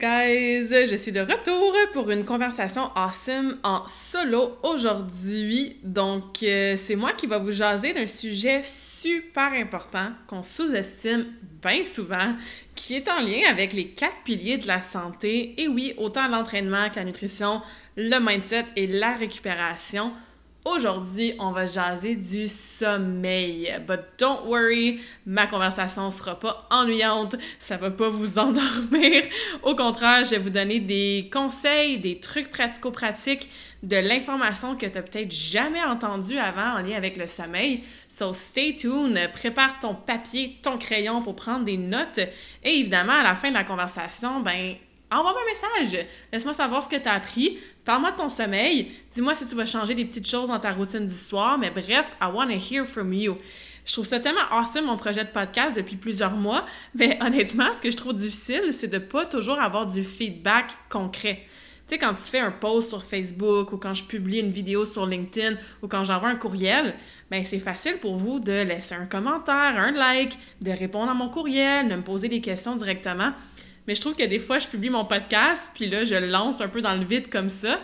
guys? Je suis de retour pour une conversation awesome en solo aujourd'hui. Donc, euh, c'est moi qui va vous jaser d'un sujet super important qu'on sous-estime bien souvent, qui est en lien avec les quatre piliers de la santé. Et oui, autant l'entraînement que la nutrition, le mindset et la récupération. Aujourd'hui, on va jaser du sommeil. But don't worry, ma conversation sera pas ennuyante, ça va pas vous endormir. Au contraire, je vais vous donner des conseils, des trucs pratico-pratiques, de l'information que tu n'as peut-être jamais entendue avant en lien avec le sommeil. So stay tuned, prépare ton papier, ton crayon pour prendre des notes. Et évidemment, à la fin de la conversation, ben envoie-moi un message. Laisse-moi savoir ce que tu as appris. Parle-moi de ton sommeil. Dis-moi si tu vas changer des petites choses dans ta routine du soir. Mais bref, I want to hear from you. Je trouve ça tellement awesome, mon projet de podcast, depuis plusieurs mois. Mais honnêtement, ce que je trouve difficile, c'est de pas toujours avoir du feedback concret. Tu sais, quand tu fais un post sur Facebook ou quand je publie une vidéo sur LinkedIn ou quand j'envoie un courriel, ben c'est facile pour vous de laisser un commentaire, un like, de répondre à mon courriel, de me poser des questions directement. Mais je trouve que des fois, je publie mon podcast, puis là, je lance un peu dans le vide comme ça.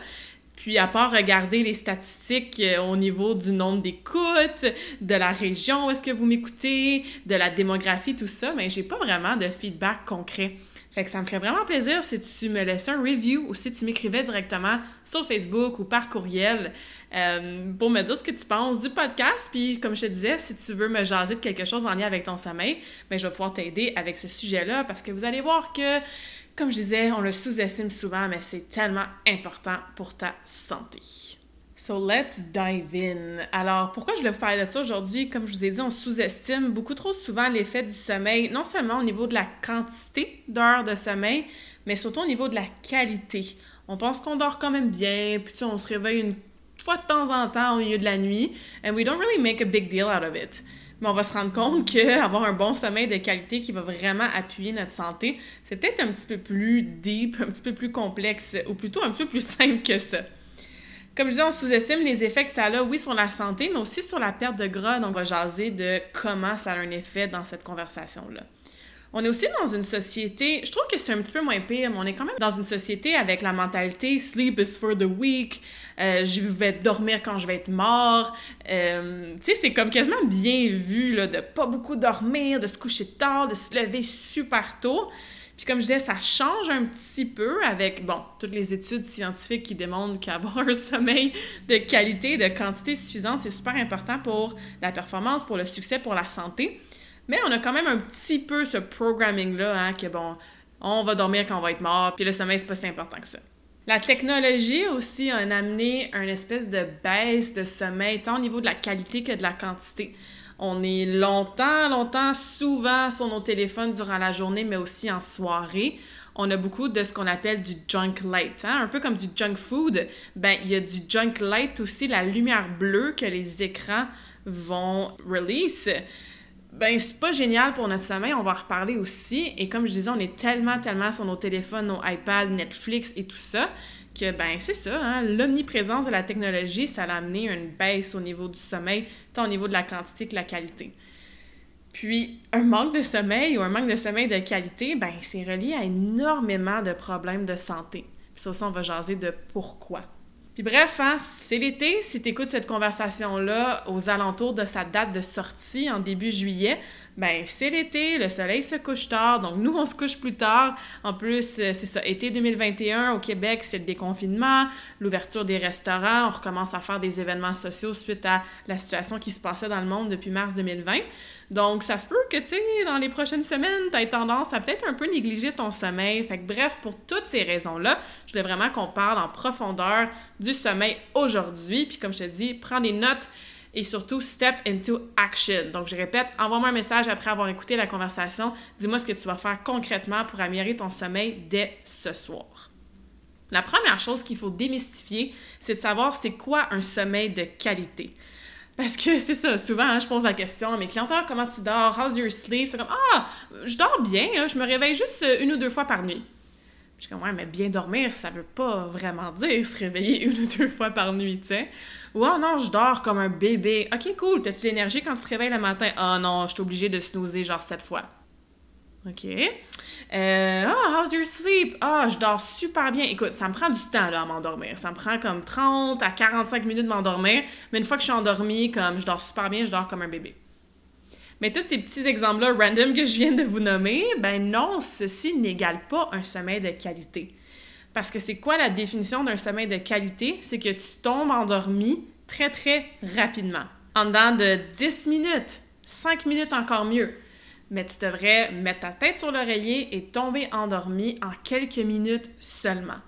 Puis à part regarder les statistiques euh, au niveau du nombre d'écoutes, de la région où est-ce que vous m'écoutez, de la démographie, tout ça, mais ben, j'ai pas vraiment de feedback concret. Fait que ça me ferait vraiment plaisir si tu me laissais un review ou si tu m'écrivais directement sur Facebook ou par courriel euh, pour me dire ce que tu penses du podcast. Puis, comme je te disais, si tu veux me jaser de quelque chose en lien avec ton sommeil, ben, je vais pouvoir t'aider avec ce sujet-là parce que vous allez voir que, comme je disais, on le sous-estime souvent, mais c'est tellement important pour ta santé. So let's dive in. Alors, pourquoi je voulais vous parler de ça aujourd'hui? Comme je vous ai dit, on sous-estime beaucoup trop souvent l'effet du sommeil, non seulement au niveau de la quantité d'heures de sommeil, mais surtout au niveau de la qualité. On pense qu'on dort quand même bien, puis on se réveille une fois de temps en temps au milieu de la nuit, and we don't really make a big deal out of it. Mais on va se rendre compte qu'avoir un bon sommeil de qualité qui va vraiment appuyer notre santé, c'est peut-être un petit peu plus deep, un petit peu plus complexe, ou plutôt un petit peu plus simple que ça. Comme je disais, on sous-estime les effets que ça a, oui, sur la santé, mais aussi sur la perte de gras. Donc, on va jaser de comment ça a un effet dans cette conversation-là. On est aussi dans une société, je trouve que c'est un petit peu moins pire, mais on est quand même dans une société avec la mentalité sleep is for the weak, euh, je vais dormir quand je vais être mort. Euh, tu sais, c'est comme quasiment bien vu là, de pas beaucoup dormir, de se coucher tard, de se lever super tôt. Puis comme je disais, ça change un petit peu avec, bon, toutes les études scientifiques qui démontrent qu'avoir un sommeil de qualité, de quantité suffisante, c'est super important pour la performance, pour le succès, pour la santé. Mais on a quand même un petit peu ce programming-là, hein, que bon, on va dormir quand on va être mort, puis le sommeil, c'est pas si important que ça. La technologie aussi a amené une espèce de baisse de sommeil, tant au niveau de la qualité que de la quantité. On est longtemps, longtemps, souvent sur nos téléphones durant la journée, mais aussi en soirée. On a beaucoup de ce qu'on appelle du junk light, hein? un peu comme du junk food. Ben, il y a du junk light aussi, la lumière bleue que les écrans vont release. Ben, c'est pas génial pour notre sommeil, on va en reparler aussi. Et comme je disais, on est tellement, tellement sur nos téléphones, nos iPads, Netflix et tout ça, que ben c'est ça, hein, l'omniprésence de la technologie, ça a amené une baisse au niveau du sommeil, tant au niveau de la quantité que la qualité. Puis un manque de sommeil ou un manque de sommeil de qualité, ben c'est relié à énormément de problèmes de santé. Puis ça aussi, on va jaser de pourquoi. Puis bref, hein, c'est l'été. Si tu écoutes cette conversation-là aux alentours de sa date de sortie en début juillet, ben c'est l'été, le soleil se couche tard, donc nous on se couche plus tard. En plus, euh, c'est ça, été 2021 au Québec, c'est le déconfinement, l'ouverture des restaurants, on recommence à faire des événements sociaux suite à la situation qui se passait dans le monde depuis mars 2020. Donc, ça se peut que, tu sais, dans les prochaines semaines, tu aies tendance à peut-être un peu négliger ton sommeil. Fait que, bref, pour toutes ces raisons-là, je voulais vraiment qu'on parle en profondeur du sommeil aujourd'hui. Puis, comme je te dis, prends des notes et surtout step into action. Donc, je répète, envoie-moi un message après avoir écouté la conversation. Dis-moi ce que tu vas faire concrètement pour améliorer ton sommeil dès ce soir. La première chose qu'il faut démystifier, c'est de savoir c'est quoi un sommeil de qualité. Parce que c'est ça, souvent, hein, je pose la question à mes clients comment tu dors, how's your sleep? C'est comme Ah, je dors bien, je me réveille juste euh, une ou deux fois par nuit. Je suis comme Ouais, mais bien dormir, ça veut pas vraiment dire se réveiller une ou deux fois par nuit, tu sais. Ou Ah non, je dors comme un bébé. Ok, cool, t'as-tu l'énergie quand tu te réveilles le matin? Ah non, je suis obligée de snoozer genre sept fois. OK. Euh, ah, how's your sleep? Ah, je dors super bien. Écoute, ça me prend du temps là, à m'endormir. Ça me prend comme 30 à 45 minutes de m'endormir. Mais une fois que je suis endormie, comme je dors super bien, je dors comme un bébé. Mais tous ces petits exemples-là random que je viens de vous nommer, ben non, ceci n'égale pas un sommeil de qualité. Parce que c'est quoi la définition d'un sommeil de qualité? C'est que tu tombes endormi très, très rapidement. En dedans de 10 minutes, 5 minutes encore mieux mais tu devrais mettre ta tête sur l'oreiller et tomber endormi en quelques minutes seulement.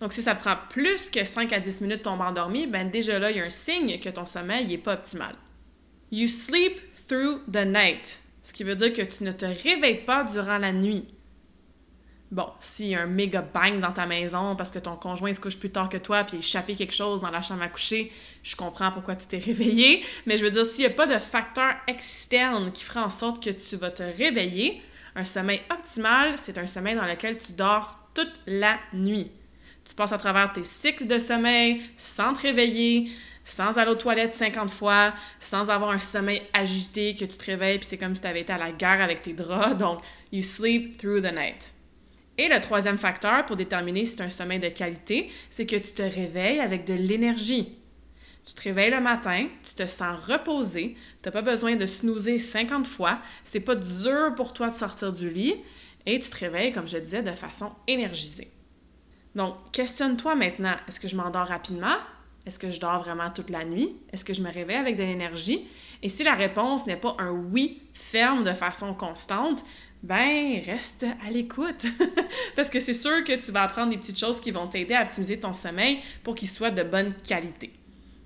Donc, si ça prend plus que 5 à 10 minutes de tomber endormi, ben déjà là, il y a un signe que ton sommeil n'est pas optimal. You sleep through the night, ce qui veut dire que tu ne te réveilles pas durant la nuit. Bon, s'il y a un méga bang dans ta maison parce que ton conjoint se couche plus tard que toi puis il quelque chose dans la chambre à coucher, je comprends pourquoi tu t'es réveillé. Mais je veux dire, s'il n'y a pas de facteur externe qui ferait en sorte que tu vas te réveiller, un sommeil optimal, c'est un sommeil dans lequel tu dors toute la nuit. Tu passes à travers tes cycles de sommeil sans te réveiller, sans aller aux toilettes 50 fois, sans avoir un sommeil agité que tu te réveilles puis c'est comme si tu avais été à la guerre avec tes draps. Donc, you sleep through the night. Et le troisième facteur pour déterminer si as un sommeil de qualité, c'est que tu te réveilles avec de l'énergie. Tu te réveilles le matin, tu te sens reposé, tu n'as pas besoin de snoozer 50 fois, c'est pas dur pour toi de sortir du lit et tu te réveilles, comme je disais, de façon énergisée. Donc, questionne-toi maintenant, est-ce que je m'endors rapidement? Est-ce que je dors vraiment toute la nuit? Est-ce que je me réveille avec de l'énergie? Et si la réponse n'est pas un oui ferme de façon constante, ben reste à l'écoute. Parce que c'est sûr que tu vas apprendre des petites choses qui vont t'aider à optimiser ton sommeil pour qu'il soit de bonne qualité.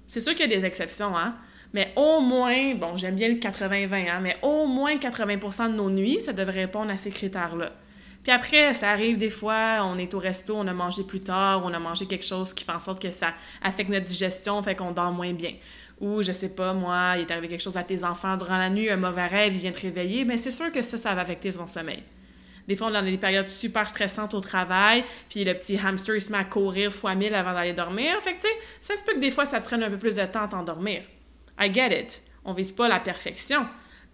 C'est sûr qu'il y a des exceptions, hein? Mais au moins, bon, j'aime bien le 80-20, hein, mais au moins 80% de nos nuits, ça devrait répondre à ces critères-là. Puis après, ça arrive des fois, on est au resto, on a mangé plus tard, on a mangé quelque chose qui fait en sorte que ça affecte notre digestion, fait qu'on dort moins bien ou je sais pas, moi, il est arrivé quelque chose à tes enfants durant la nuit, un mauvais rêve, il vient te réveiller, mais c'est sûr que ça, ça va affecter ton sommeil. Des fois, on a des périodes super stressantes au travail, puis le petit hamster, il se met à courir fois mille avant d'aller dormir. Fait que, tu sais, ça se peut que des fois, ça prenne un peu plus de temps à t'endormir. I get it. On vise pas la perfection,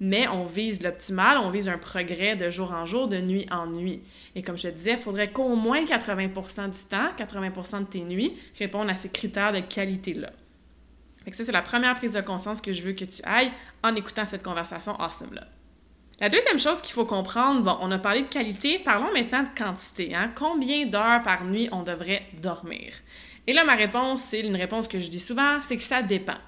mais on vise l'optimal, on vise un progrès de jour en jour, de nuit en nuit. Et comme je te disais, il faudrait qu'au moins 80% du temps, 80% de tes nuits, répondent à ces critères de qualité-là ça, c'est la première prise de conscience que je veux que tu ailles en écoutant cette conversation awesome-là. La deuxième chose qu'il faut comprendre, bon, on a parlé de qualité, parlons maintenant de quantité. Hein? Combien d'heures par nuit on devrait dormir? Et là, ma réponse, c'est une réponse que je dis souvent, c'est que ça dépend.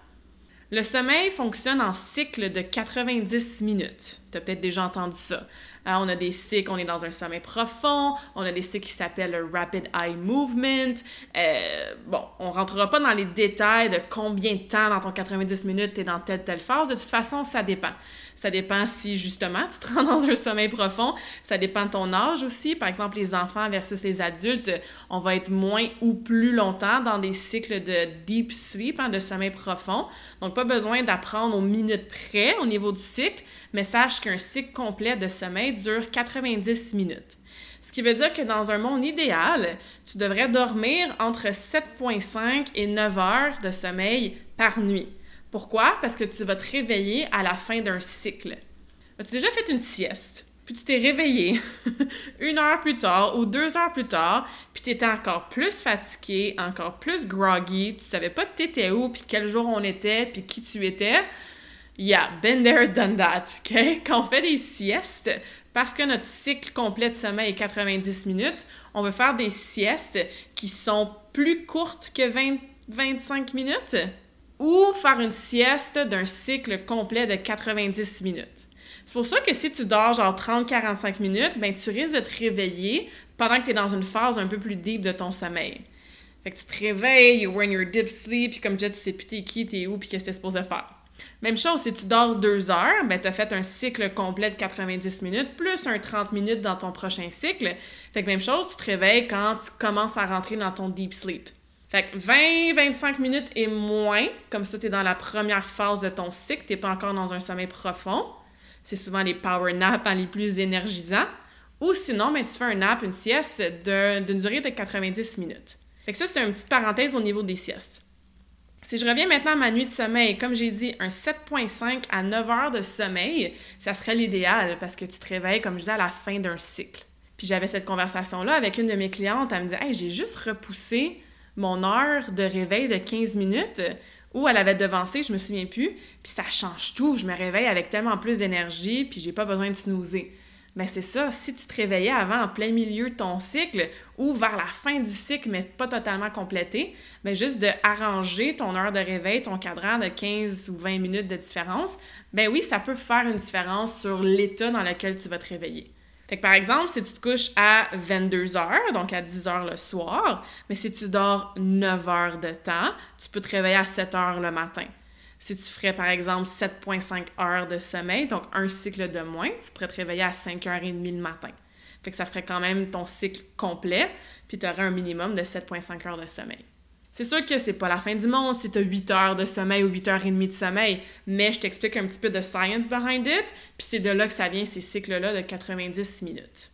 Le sommeil fonctionne en cycle de 90 minutes. Tu peut-être déjà entendu ça. Euh, on a des cycles, on est dans un sommeil profond, on a des cycles qui s'appellent le Rapid Eye Movement. Euh, bon, on rentrera pas dans les détails de combien de temps dans ton 90 minutes tu es dans telle telle phase. De toute façon, ça dépend. Ça dépend si justement tu te rends dans un sommeil profond. Ça dépend de ton âge aussi. Par exemple, les enfants versus les adultes, on va être moins ou plus longtemps dans des cycles de deep sleep, hein, de sommeil profond. Donc, pas besoin d'apprendre aux minutes près au niveau du cycle, mais sache qu'un cycle complet de sommeil dure 90 minutes. Ce qui veut dire que dans un monde idéal, tu devrais dormir entre 7,5 et 9 heures de sommeil par nuit. Pourquoi? Parce que tu vas te réveiller à la fin d'un cycle. As-tu déjà fait une sieste? Puis tu t'es réveillé une heure plus tard ou deux heures plus tard, puis tu étais encore plus fatigué, encore plus groggy, tu savais pas t'étais où, puis quel jour on était, puis qui tu étais. Yeah, been there, done that, OK? Quand on fait des siestes, parce que notre cycle complet de sommeil est 90 minutes, on veut faire des siestes qui sont plus courtes que 20, 25 minutes ou faire une sieste d'un cycle complet de 90 minutes. C'est pour ça que si tu dors genre 30-45 minutes, ben tu risques de te réveiller pendant que tu es dans une phase un peu plus deep de ton sommeil. Fait que tu te réveilles, you're in your deep sleep, puis comme je tu sais plus t'es qui, t'es où, puis qu'est-ce que t'es supposé faire. Même chose, si tu dors deux heures, ben t'as fait un cycle complet de 90 minutes, plus un 30 minutes dans ton prochain cycle. Fait que même chose, tu te réveilles quand tu commences à rentrer dans ton deep sleep. Fait que 20-25 minutes et moins, comme ça, tu es dans la première phase de ton cycle, tu pas encore dans un sommeil profond. C'est souvent les power naps les plus énergisants. Ou sinon, ben, tu fais un nap, une sieste d'une durée de 90 minutes. Fait que ça, c'est une petite parenthèse au niveau des siestes. Si je reviens maintenant à ma nuit de sommeil, comme j'ai dit, un 7.5 à 9 heures de sommeil, ça serait l'idéal parce que tu te réveilles, comme je disais, à la fin d'un cycle. Puis j'avais cette conversation-là avec une de mes clientes, elle me dit Hey, j'ai juste repoussé mon heure de réveil de 15 minutes où elle avait devancé, je me souviens plus, puis ça change tout. Je me réveille avec tellement plus d'énergie, puis j'ai pas besoin de snoozer. Mais c'est ça, si tu te réveillais avant en plein milieu de ton cycle ou vers la fin du cycle, mais pas totalement complété, mais juste de arranger ton heure de réveil, ton cadran de 15 ou 20 minutes de différence, ben oui, ça peut faire une différence sur l'état dans lequel tu vas te réveiller. Fait que par exemple, si tu te couches à 22 heures, donc à 10 heures le soir, mais si tu dors 9 heures de temps, tu peux te réveiller à 7 heures le matin. Si tu ferais par exemple 7,5 heures de sommeil, donc un cycle de moins, tu pourrais te réveiller à 5h30 le matin. Fait que ça ferait quand même ton cycle complet, puis tu aurais un minimum de 7,5 heures de sommeil. C'est sûr que c'est pas la fin du monde si tu as 8 heures de sommeil ou 8 heures et demie de sommeil, mais je t'explique un petit peu de science behind it, puis c'est de là que ça vient ces cycles-là de 90 minutes.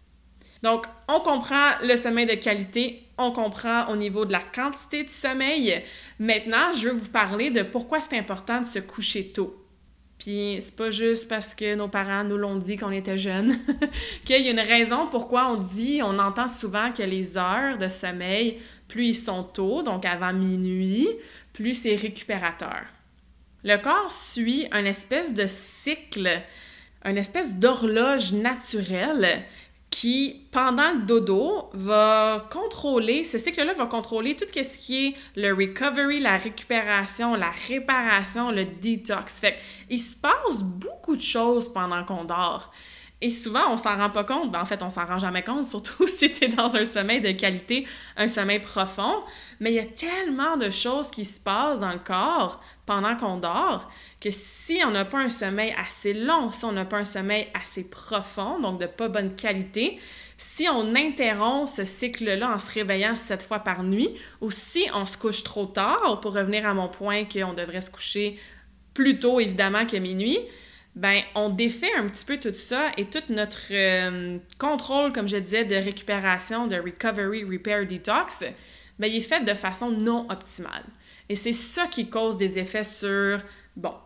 Donc, on comprend le sommeil de qualité, on comprend au niveau de la quantité de sommeil. Maintenant, je veux vous parler de pourquoi c'est important de se coucher tôt. Puis c'est pas juste parce que nos parents nous l'ont dit quand on était jeunes, qu'il y a une raison pourquoi on dit, on entend souvent que les heures de sommeil, plus ils sont tôt, donc avant minuit, plus c'est récupérateur. Le corps suit un espèce de cycle, une espèce d'horloge naturelle qui, pendant le dodo, va contrôler, ce cycle-là va contrôler tout ce qui est le recovery, la récupération, la réparation, le detox. Fait il se passe beaucoup de choses pendant qu'on dort. Et souvent, on s'en rend pas compte. Ben, en fait, on s'en rend jamais compte, surtout si tu es dans un sommeil de qualité, un sommeil profond. Mais il y a tellement de choses qui se passent dans le corps pendant qu'on dort que si on n'a pas un sommeil assez long, si on n'a pas un sommeil assez profond, donc de pas bonne qualité, si on interrompt ce cycle-là en se réveillant sept fois par nuit, ou si on se couche trop tard, pour revenir à mon point qu'on devrait se coucher plus tôt évidemment que minuit, ben on défait un petit peu tout ça et tout notre euh, contrôle, comme je disais, de récupération, de recovery, repair, detox, ben il est fait de façon non optimale. Et c'est ça qui cause des effets sur,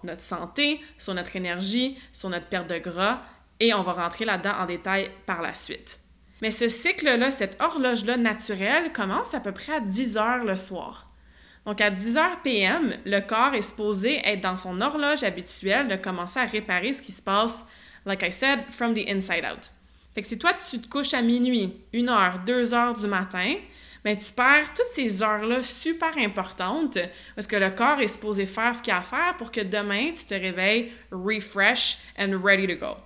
notre santé, sur notre énergie, sur notre perte de gras, et on va rentrer là-dedans en détail par la suite. Mais ce cycle-là, cette horloge-là naturelle commence à peu près à 10 heures le soir. Donc, à 10 h PM, le corps est supposé être dans son horloge habituelle de commencer à réparer ce qui se passe, like I said, from the inside out. Fait que si toi, tu te couches à minuit, 1 heure, 2 heures du matin, ben, tu perds toutes ces heures-là super importantes parce que le corps est supposé faire ce qu'il a à faire pour que demain, tu te réveilles refresh and ready to go.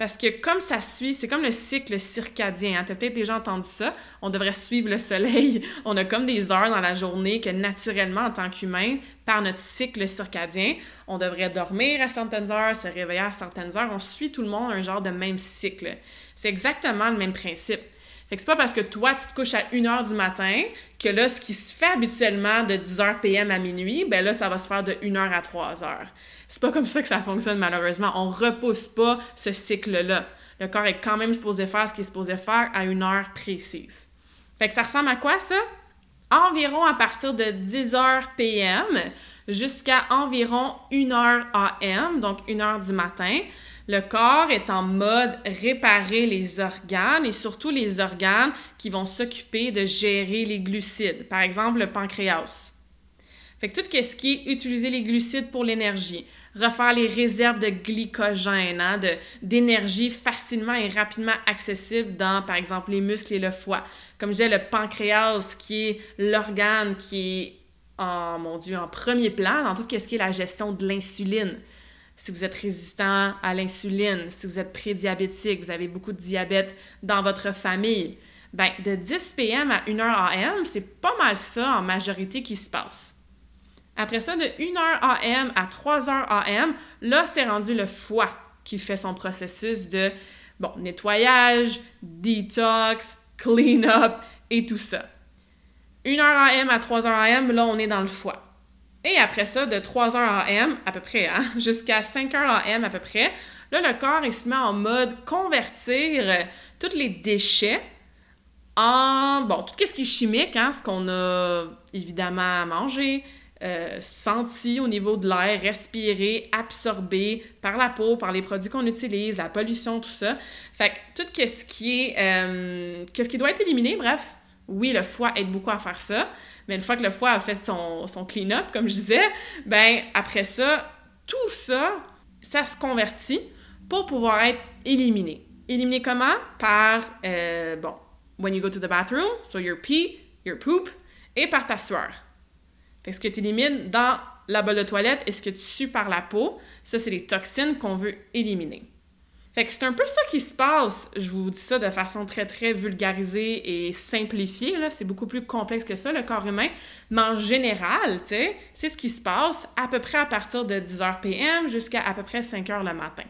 Parce que comme ça suit, c'est comme le cycle circadien. Hein? Tu as peut-être déjà entendu ça. On devrait suivre le soleil. On a comme des heures dans la journée que naturellement, en tant qu'humain, par notre cycle circadien, on devrait dormir à certaines heures, se réveiller à certaines heures. On suit tout le monde un genre de même cycle. C'est exactement le même principe. Fait que c'est pas parce que toi, tu te couches à 1h du matin que là, ce qui se fait habituellement de 10h PM à minuit, ben là, ça va se faire de 1h à 3h. C'est pas comme ça que ça fonctionne malheureusement. On repousse pas ce cycle-là. Le corps est quand même supposé faire ce qu'il est supposé faire à une heure précise. Fait que ça ressemble à quoi ça? Environ à partir de 10h PM jusqu'à environ 1h AM, donc 1h du matin, le corps est en mode réparer les organes et surtout les organes qui vont s'occuper de gérer les glucides, par exemple le pancréas. Fait que tout ce qui est utiliser les glucides pour l'énergie, refaire les réserves de glycogène, hein, d'énergie facilement et rapidement accessible dans, par exemple, les muscles et le foie. Comme je disais, le pancréas, qui est l'organe qui est, en, mon Dieu, en premier plan dans tout ce qui est la gestion de l'insuline. Si vous êtes résistant à l'insuline, si vous êtes prédiabétique, vous avez beaucoup de diabète dans votre famille, ben de 10 p.m. à 1h AM, c'est pas mal ça en majorité qui se passe. Après ça, de 1h AM à 3h AM, là, c'est rendu le foie qui fait son processus de nettoyage, detox, clean-up et tout ça. 1h AM à 3h AM, là, on est dans le foie. Et après ça, de 3h AM à peu près, hein, jusqu'à 5h AM à peu près, là, le corps, il se met en mode convertir tous les déchets en, bon, tout ce qui est chimique, hein, ce qu'on a évidemment mangé, euh, senti au niveau de l'air, respiré, absorbé par la peau, par les produits qu'on utilise, la pollution, tout ça. Fait que tout ce qui est, euh, qu'est-ce qui doit être éliminé, bref, oui, le foie aide beaucoup à faire ça, mais une fois que le foie a fait son, son clean-up, comme je disais, ben après ça, tout ça, ça se convertit pour pouvoir être éliminé. Éliminé comment? Par, euh, bon, when you go to the bathroom, so your pee, your poop, et par ta sueur. Fait que ce que tu élimines dans la bolle de toilette et ce que tu sues par la peau, ça, c'est les toxines qu'on veut éliminer. Fait que c'est un peu ça qui se passe. Je vous dis ça de façon très, très vulgarisée et simplifiée. Là. C'est beaucoup plus complexe que ça, le corps humain. Mais en général, c'est ce qui se passe à peu près à partir de 10h PM jusqu'à à peu près 5h le matin.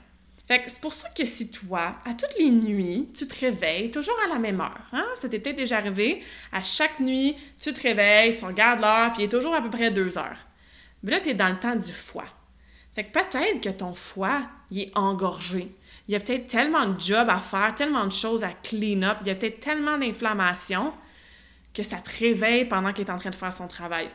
Fait que c'est pour ça que si toi, à toutes les nuits, tu te réveilles toujours à la même heure, hein? Ça peut-être déjà arrivé. À chaque nuit, tu te réveilles, tu regardes l'heure, puis il est toujours à peu près deux heures. Mais là, tu es dans le temps du foie. Fait que peut-être que ton foie, il est engorgé. Il y a peut-être tellement de jobs à faire, tellement de choses à clean up, il y a peut-être tellement d'inflammation que ça te réveille pendant qu'il est en train de faire son travail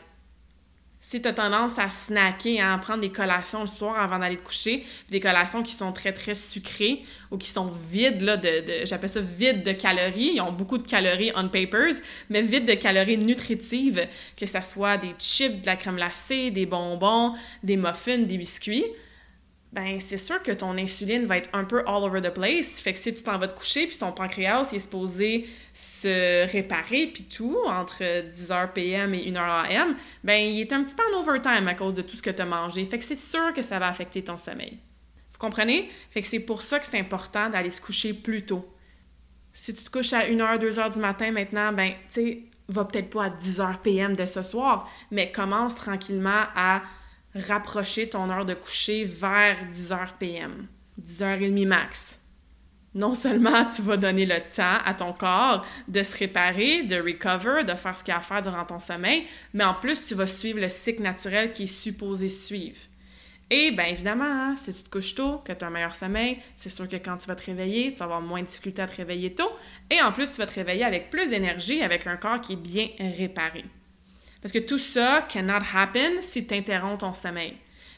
si tu as tendance à snacker, à prendre des collations le soir avant d'aller te coucher, des collations qui sont très, très sucrées ou qui sont vides, là, de, j'appelle ça vides de calories. Ils ont beaucoup de calories on papers, mais vides de calories nutritives, que ce soit des chips, de la crème glacée, des bonbons, des muffins, des biscuits ben c'est sûr que ton insuline va être un peu all over the place. Fait que si tu t'en vas te coucher, puis ton pancréas il est supposé se réparer, puis tout, entre 10h PM et 1h AM, ben il est un petit peu en overtime à cause de tout ce que tu as mangé. Fait que c'est sûr que ça va affecter ton sommeil. Vous comprenez? Fait que c'est pour ça que c'est important d'aller se coucher plus tôt. Si tu te couches à 1h, 2h du matin maintenant, ben, tu sais, va peut-être pas à 10h PM dès ce soir, mais commence tranquillement à rapprocher ton heure de coucher vers 10h PM, 10h30 max. Non seulement tu vas donner le temps à ton corps de se réparer, de recover, de faire ce qu'il y a à faire durant ton sommeil, mais en plus, tu vas suivre le cycle naturel qui est supposé suivre. Et bien évidemment, hein, si tu te couches tôt, que tu as un meilleur sommeil, c'est sûr que quand tu vas te réveiller, tu vas avoir moins de difficulté à te réveiller tôt. Et en plus, tu vas te réveiller avec plus d'énergie, avec un corps qui est bien réparé. Parce que tout ça cannot happen si tu interromps ton sommeil.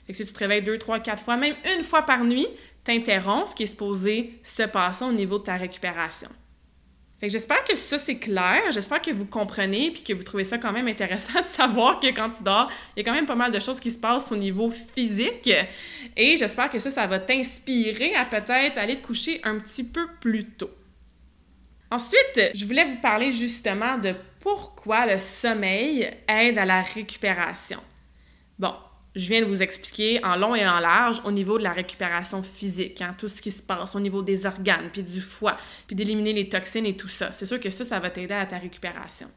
Fait que si tu te réveilles deux, trois, quatre fois, même une fois par nuit, tu interromps ce qui est supposé se passer au niveau de ta récupération. Fait que j'espère que ça c'est clair, j'espère que vous comprenez puis que vous trouvez ça quand même intéressant de savoir que quand tu dors, il y a quand même pas mal de choses qui se passent au niveau physique et j'espère que ça ça va t'inspirer à peut-être aller te coucher un petit peu plus tôt. Ensuite, je voulais vous parler justement de pourquoi le sommeil aide à la récupération. Bon, je viens de vous expliquer en long et en large au niveau de la récupération physique, hein, tout ce qui se passe au niveau des organes, puis du foie, puis d'éliminer les toxines et tout ça. C'est sûr que ça, ça va t'aider à ta récupération.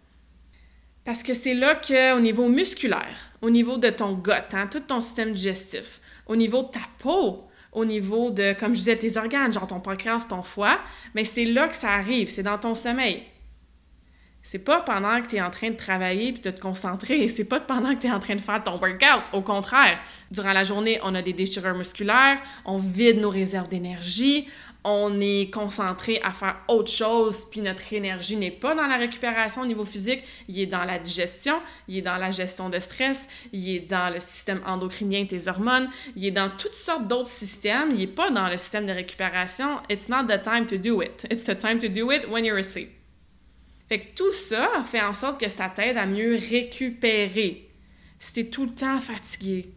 Parce que c'est là qu'au niveau musculaire, au niveau de ton gut, hein, tout ton système digestif, au niveau de ta peau, au niveau de, comme je disais, tes organes, genre ton pancréas, ton foie, mais c'est là que ça arrive, c'est dans ton sommeil. C'est pas pendant que tu es en train de travailler puis de te concentrer, c'est pas pendant que tu es en train de faire ton workout. Au contraire, durant la journée, on a des déchirures musculaires, on vide nos réserves d'énergie, on est concentré à faire autre chose, puis notre énergie n'est pas dans la récupération au niveau physique, il est dans la digestion, il est dans la gestion de stress, il est dans le système endocrinien, tes hormones, il est dans toutes sortes d'autres systèmes, il n'est pas dans le système de récupération. It's not the time to do it. It's the time to do it when you're asleep. Fait que tout ça fait en sorte que ça t'aide à mieux récupérer. Si t'es tout le temps fatigué,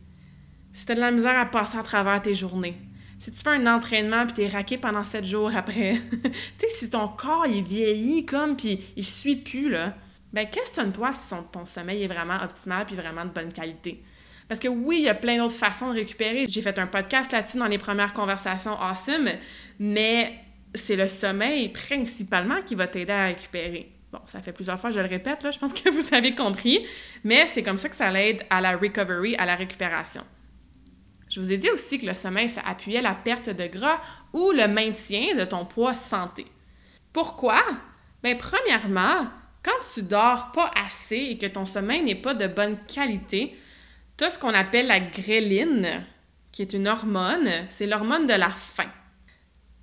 si t'as de la misère à passer à travers tes journées, si tu fais un entraînement puis t'es raqué pendant sept jours après, tu sais, si ton corps il vieillit comme puis il suit plus là, ben questionne-toi si ton sommeil est vraiment optimal puis vraiment de bonne qualité. Parce que oui, il y a plein d'autres façons de récupérer. J'ai fait un podcast là-dessus dans les premières conversations awesome, mais c'est le sommeil principalement qui va t'aider à récupérer. Bon, ça fait plusieurs fois, je le répète, là, je pense que vous avez compris, mais c'est comme ça que ça l'aide à la recovery, à la récupération. Je vous ai dit aussi que le sommeil, ça appuyait la perte de gras ou le maintien de ton poids santé. Pourquoi? Bien, premièrement, quand tu dors pas assez et que ton sommeil n'est pas de bonne qualité, tu as ce qu'on appelle la gréline, qui est une hormone. C'est l'hormone de la faim.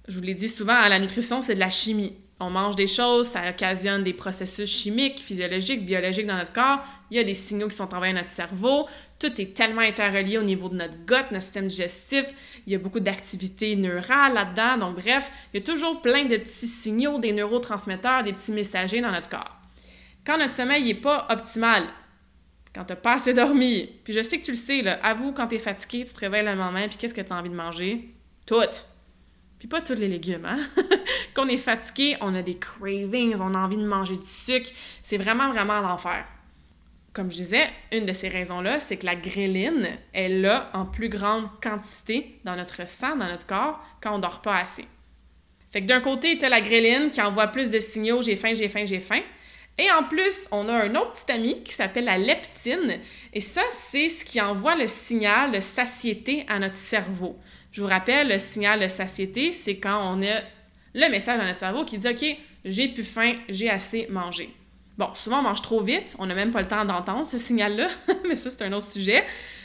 Je vous l'ai dit souvent, à la nutrition, c'est de la chimie. On mange des choses, ça occasionne des processus chimiques, physiologiques, biologiques dans notre corps. Il y a des signaux qui sont envoyés à notre cerveau. Tout est tellement interrelié au niveau de notre gut, notre système digestif. Il y a beaucoup d'activités neurales là-dedans. Donc, bref, il y a toujours plein de petits signaux, des neurotransmetteurs, des petits messagers dans notre corps. Quand notre sommeil n'est pas optimal, quand tu n'as pas assez dormi, puis je sais que tu le sais, là, avoue quand tu es fatigué, tu te réveilles le lendemain, puis qu'est-ce que tu as envie de manger? Tout! Puis pas tous les légumes, hein? Quand on est fatigué, on a des cravings, on a envie de manger du sucre. C'est vraiment, vraiment l'enfer. Comme je disais, une de ces raisons-là, c'est que la gréline est là en plus grande quantité dans notre sang, dans notre corps, quand on dort pas assez. Fait que d'un côté, tu as la gréline qui envoie plus de signaux j'ai faim, j'ai faim, j'ai faim. Et en plus, on a un autre petit ami qui s'appelle la leptine. Et ça, c'est ce qui envoie le signal de satiété à notre cerveau. Je vous rappelle, le signal de satiété, c'est quand on a le message dans notre cerveau qui dit OK, j'ai plus faim, j'ai assez mangé. Bon, souvent on mange trop vite, on n'a même pas le temps d'entendre ce signal-là, mais ça c'est un autre sujet.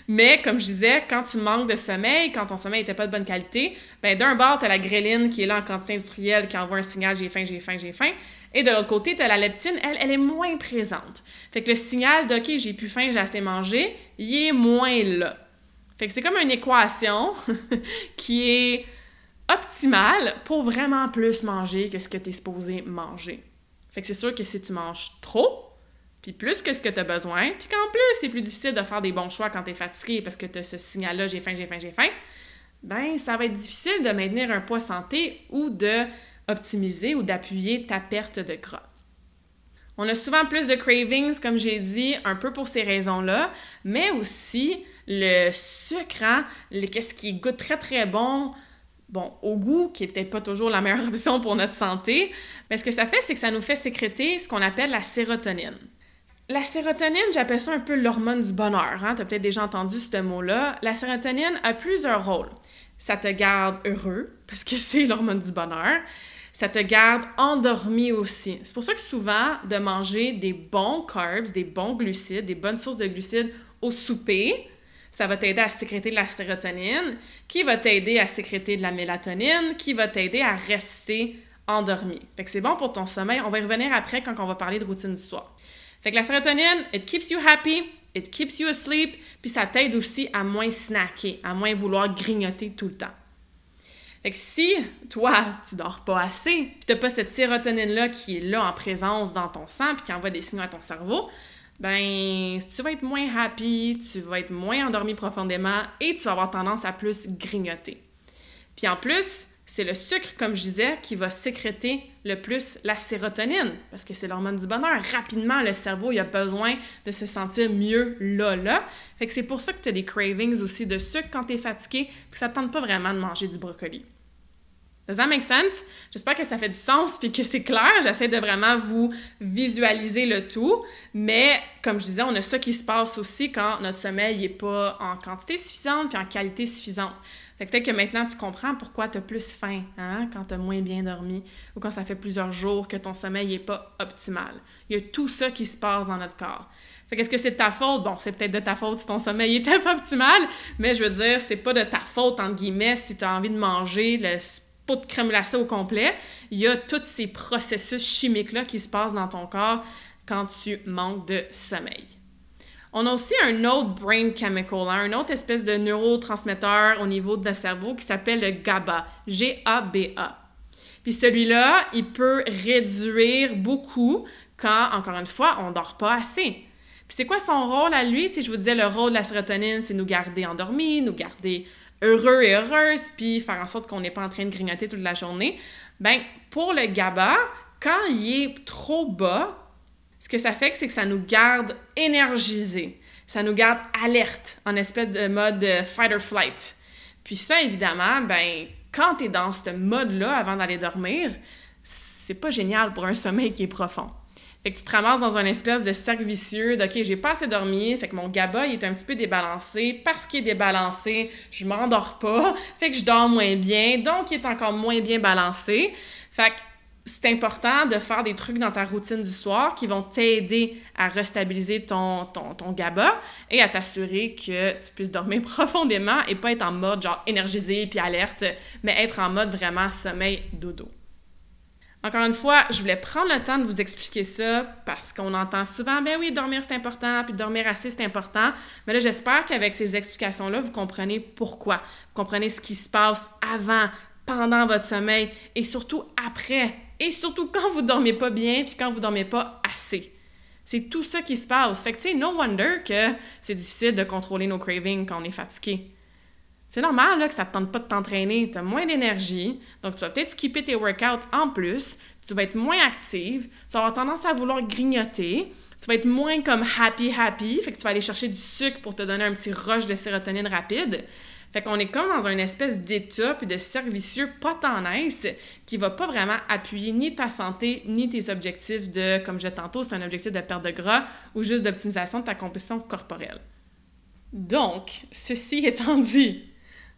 Mais comme je disais, quand tu manques de sommeil, quand ton sommeil n'était pas de bonne qualité, ben d'un bord, tu as la gréline qui est là en quantité industrielle qui envoie un signal j'ai faim, j'ai faim, j'ai faim. Et de l'autre côté, tu as la leptine, elle, elle est moins présente. Fait que le signal de OK, j'ai plus faim, j'ai assez mangé, il est moins là. Fait que c'est comme une équation qui est optimale pour vraiment plus manger que ce que tu es supposé manger. Fait que c'est sûr que si tu manges trop, puis plus que ce que tu as besoin, puis qu'en plus, c'est plus difficile de faire des bons choix quand tu es fatigué parce que tu as ce signal-là, j'ai faim, j'ai faim, j'ai faim, ben ça va être difficile de maintenir un poids santé ou de optimiser ou d'appuyer ta perte de gras. On a souvent plus de cravings, comme j'ai dit, un peu pour ces raisons-là, mais aussi le sucre, hein, qu'est-ce qui goûte très très bon, bon, au goût, qui est peut-être pas toujours la meilleure option pour notre santé, mais ce que ça fait, c'est que ça nous fait sécréter ce qu'on appelle la sérotonine. La sérotonine, j'appelle ça un peu l'hormone du bonheur. Hein? Tu as peut-être déjà entendu ce mot-là. La sérotonine a plusieurs rôles. Ça te garde heureux, parce que c'est l'hormone du bonheur. Ça te garde endormi aussi. C'est pour ça que souvent, de manger des bons carbs, des bons glucides, des bonnes sources de glucides au souper, ça va t'aider à sécréter de la sérotonine, qui va t'aider à sécréter de la mélatonine, qui va t'aider à rester endormi. Fait que c'est bon pour ton sommeil. On va y revenir après quand on va parler de routine du soir. Fait que la sérotonine, it keeps you happy, it keeps you asleep, puis ça t'aide aussi à moins snacker, à moins vouloir grignoter tout le temps. Fait que si toi, tu dors pas assez, puis t'as pas cette sérotonine-là qui est là en présence dans ton sang, puis qui envoie des signaux à ton cerveau, ben tu vas être moins happy, tu vas être moins endormi profondément et tu vas avoir tendance à plus grignoter. Puis en plus, c'est le sucre, comme je disais, qui va sécréter le plus la sérotonine, parce que c'est l'hormone du bonheur. Rapidement, le cerveau, il a besoin de se sentir mieux là, là. Fait que c'est pour ça que tu as des cravings aussi de sucre quand tu es fatigué, que ça ne tente pas vraiment de manger du brocoli. Does that make sense? J'espère que ça fait du sens puis que c'est clair. J'essaie de vraiment vous visualiser le tout. Mais comme je disais, on a ça qui se passe aussi quand notre sommeil n'est pas en quantité suffisante puis en qualité suffisante. Fait que peut-être que maintenant tu comprends pourquoi tu as plus faim hein, quand tu as moins bien dormi ou quand ça fait plusieurs jours que ton sommeil n'est pas optimal. Il y a tout ça qui se passe dans notre corps. Fait qu'est-ce que c'est de ta faute? Bon, c'est peut-être de ta faute si ton sommeil était pas optimal, mais je veux dire, c'est pas de ta faute, entre guillemets, si tu as envie de manger le pot de crème au complet, il y a tous ces processus chimiques-là qui se passent dans ton corps quand tu manques de sommeil. On a aussi un autre brain chemical, hein, une autre espèce de neurotransmetteur au niveau de notre cerveau qui s'appelle le GABA, G-A-B-A. Puis celui-là, il peut réduire beaucoup quand, encore une fois, on dort pas assez. Puis c'est quoi son rôle à lui? Tu je vous disais, le rôle de la sérotonine, c'est nous garder endormis, nous garder heureux et heureuse, puis faire en sorte qu'on n'est pas en train de grignoter toute la journée, ben pour le GABA, quand il est trop bas, ce que ça fait, c'est que ça nous garde énergisés. Ça nous garde alerte, en espèce de mode fight or flight. Puis ça, évidemment, ben, quand tu es dans ce mode-là avant d'aller dormir, c'est pas génial pour un sommeil qui est profond. Fait que tu te ramasses dans un espèce de cercle vicieux OK, j'ai pas assez dormi, fait que mon GABA il est un petit peu débalancé. Parce qu'il est débalancé, je m'endors pas, fait que je dors moins bien, donc il est encore moins bien balancé. Fait que c'est important de faire des trucs dans ta routine du soir qui vont t'aider à restabiliser ton, ton, ton, GABA et à t'assurer que tu puisses dormir profondément et pas être en mode genre énergisé puis alerte, mais être en mode vraiment sommeil dodo. Encore une fois, je voulais prendre le temps de vous expliquer ça parce qu'on entend souvent, ben oui, dormir c'est important, puis dormir assez c'est important. Mais là, j'espère qu'avec ces explications-là, vous comprenez pourquoi. Vous comprenez ce qui se passe avant, pendant votre sommeil et surtout après. Et surtout quand vous dormez pas bien, puis quand vous dormez pas assez. C'est tout ça qui se passe. Fait que, tu sais, no wonder que c'est difficile de contrôler nos cravings quand on est fatigué. C'est normal là, que ça ne te tente pas de t'entraîner, tu as moins d'énergie, donc tu vas peut-être skipper tes workouts en plus, tu vas être moins active, tu vas avoir tendance à vouloir grignoter, tu vas être moins comme happy happy, fait que tu vas aller chercher du sucre pour te donner un petit rush de sérotonine rapide. Fait qu'on est comme dans une espèce d'état puis de cercle vicieux pas tant nice qui va pas vraiment appuyer ni ta santé ni tes objectifs de, comme je disais tantôt, c'est un objectif de perte de gras ou juste d'optimisation de ta composition corporelle. Donc, ceci étant dit,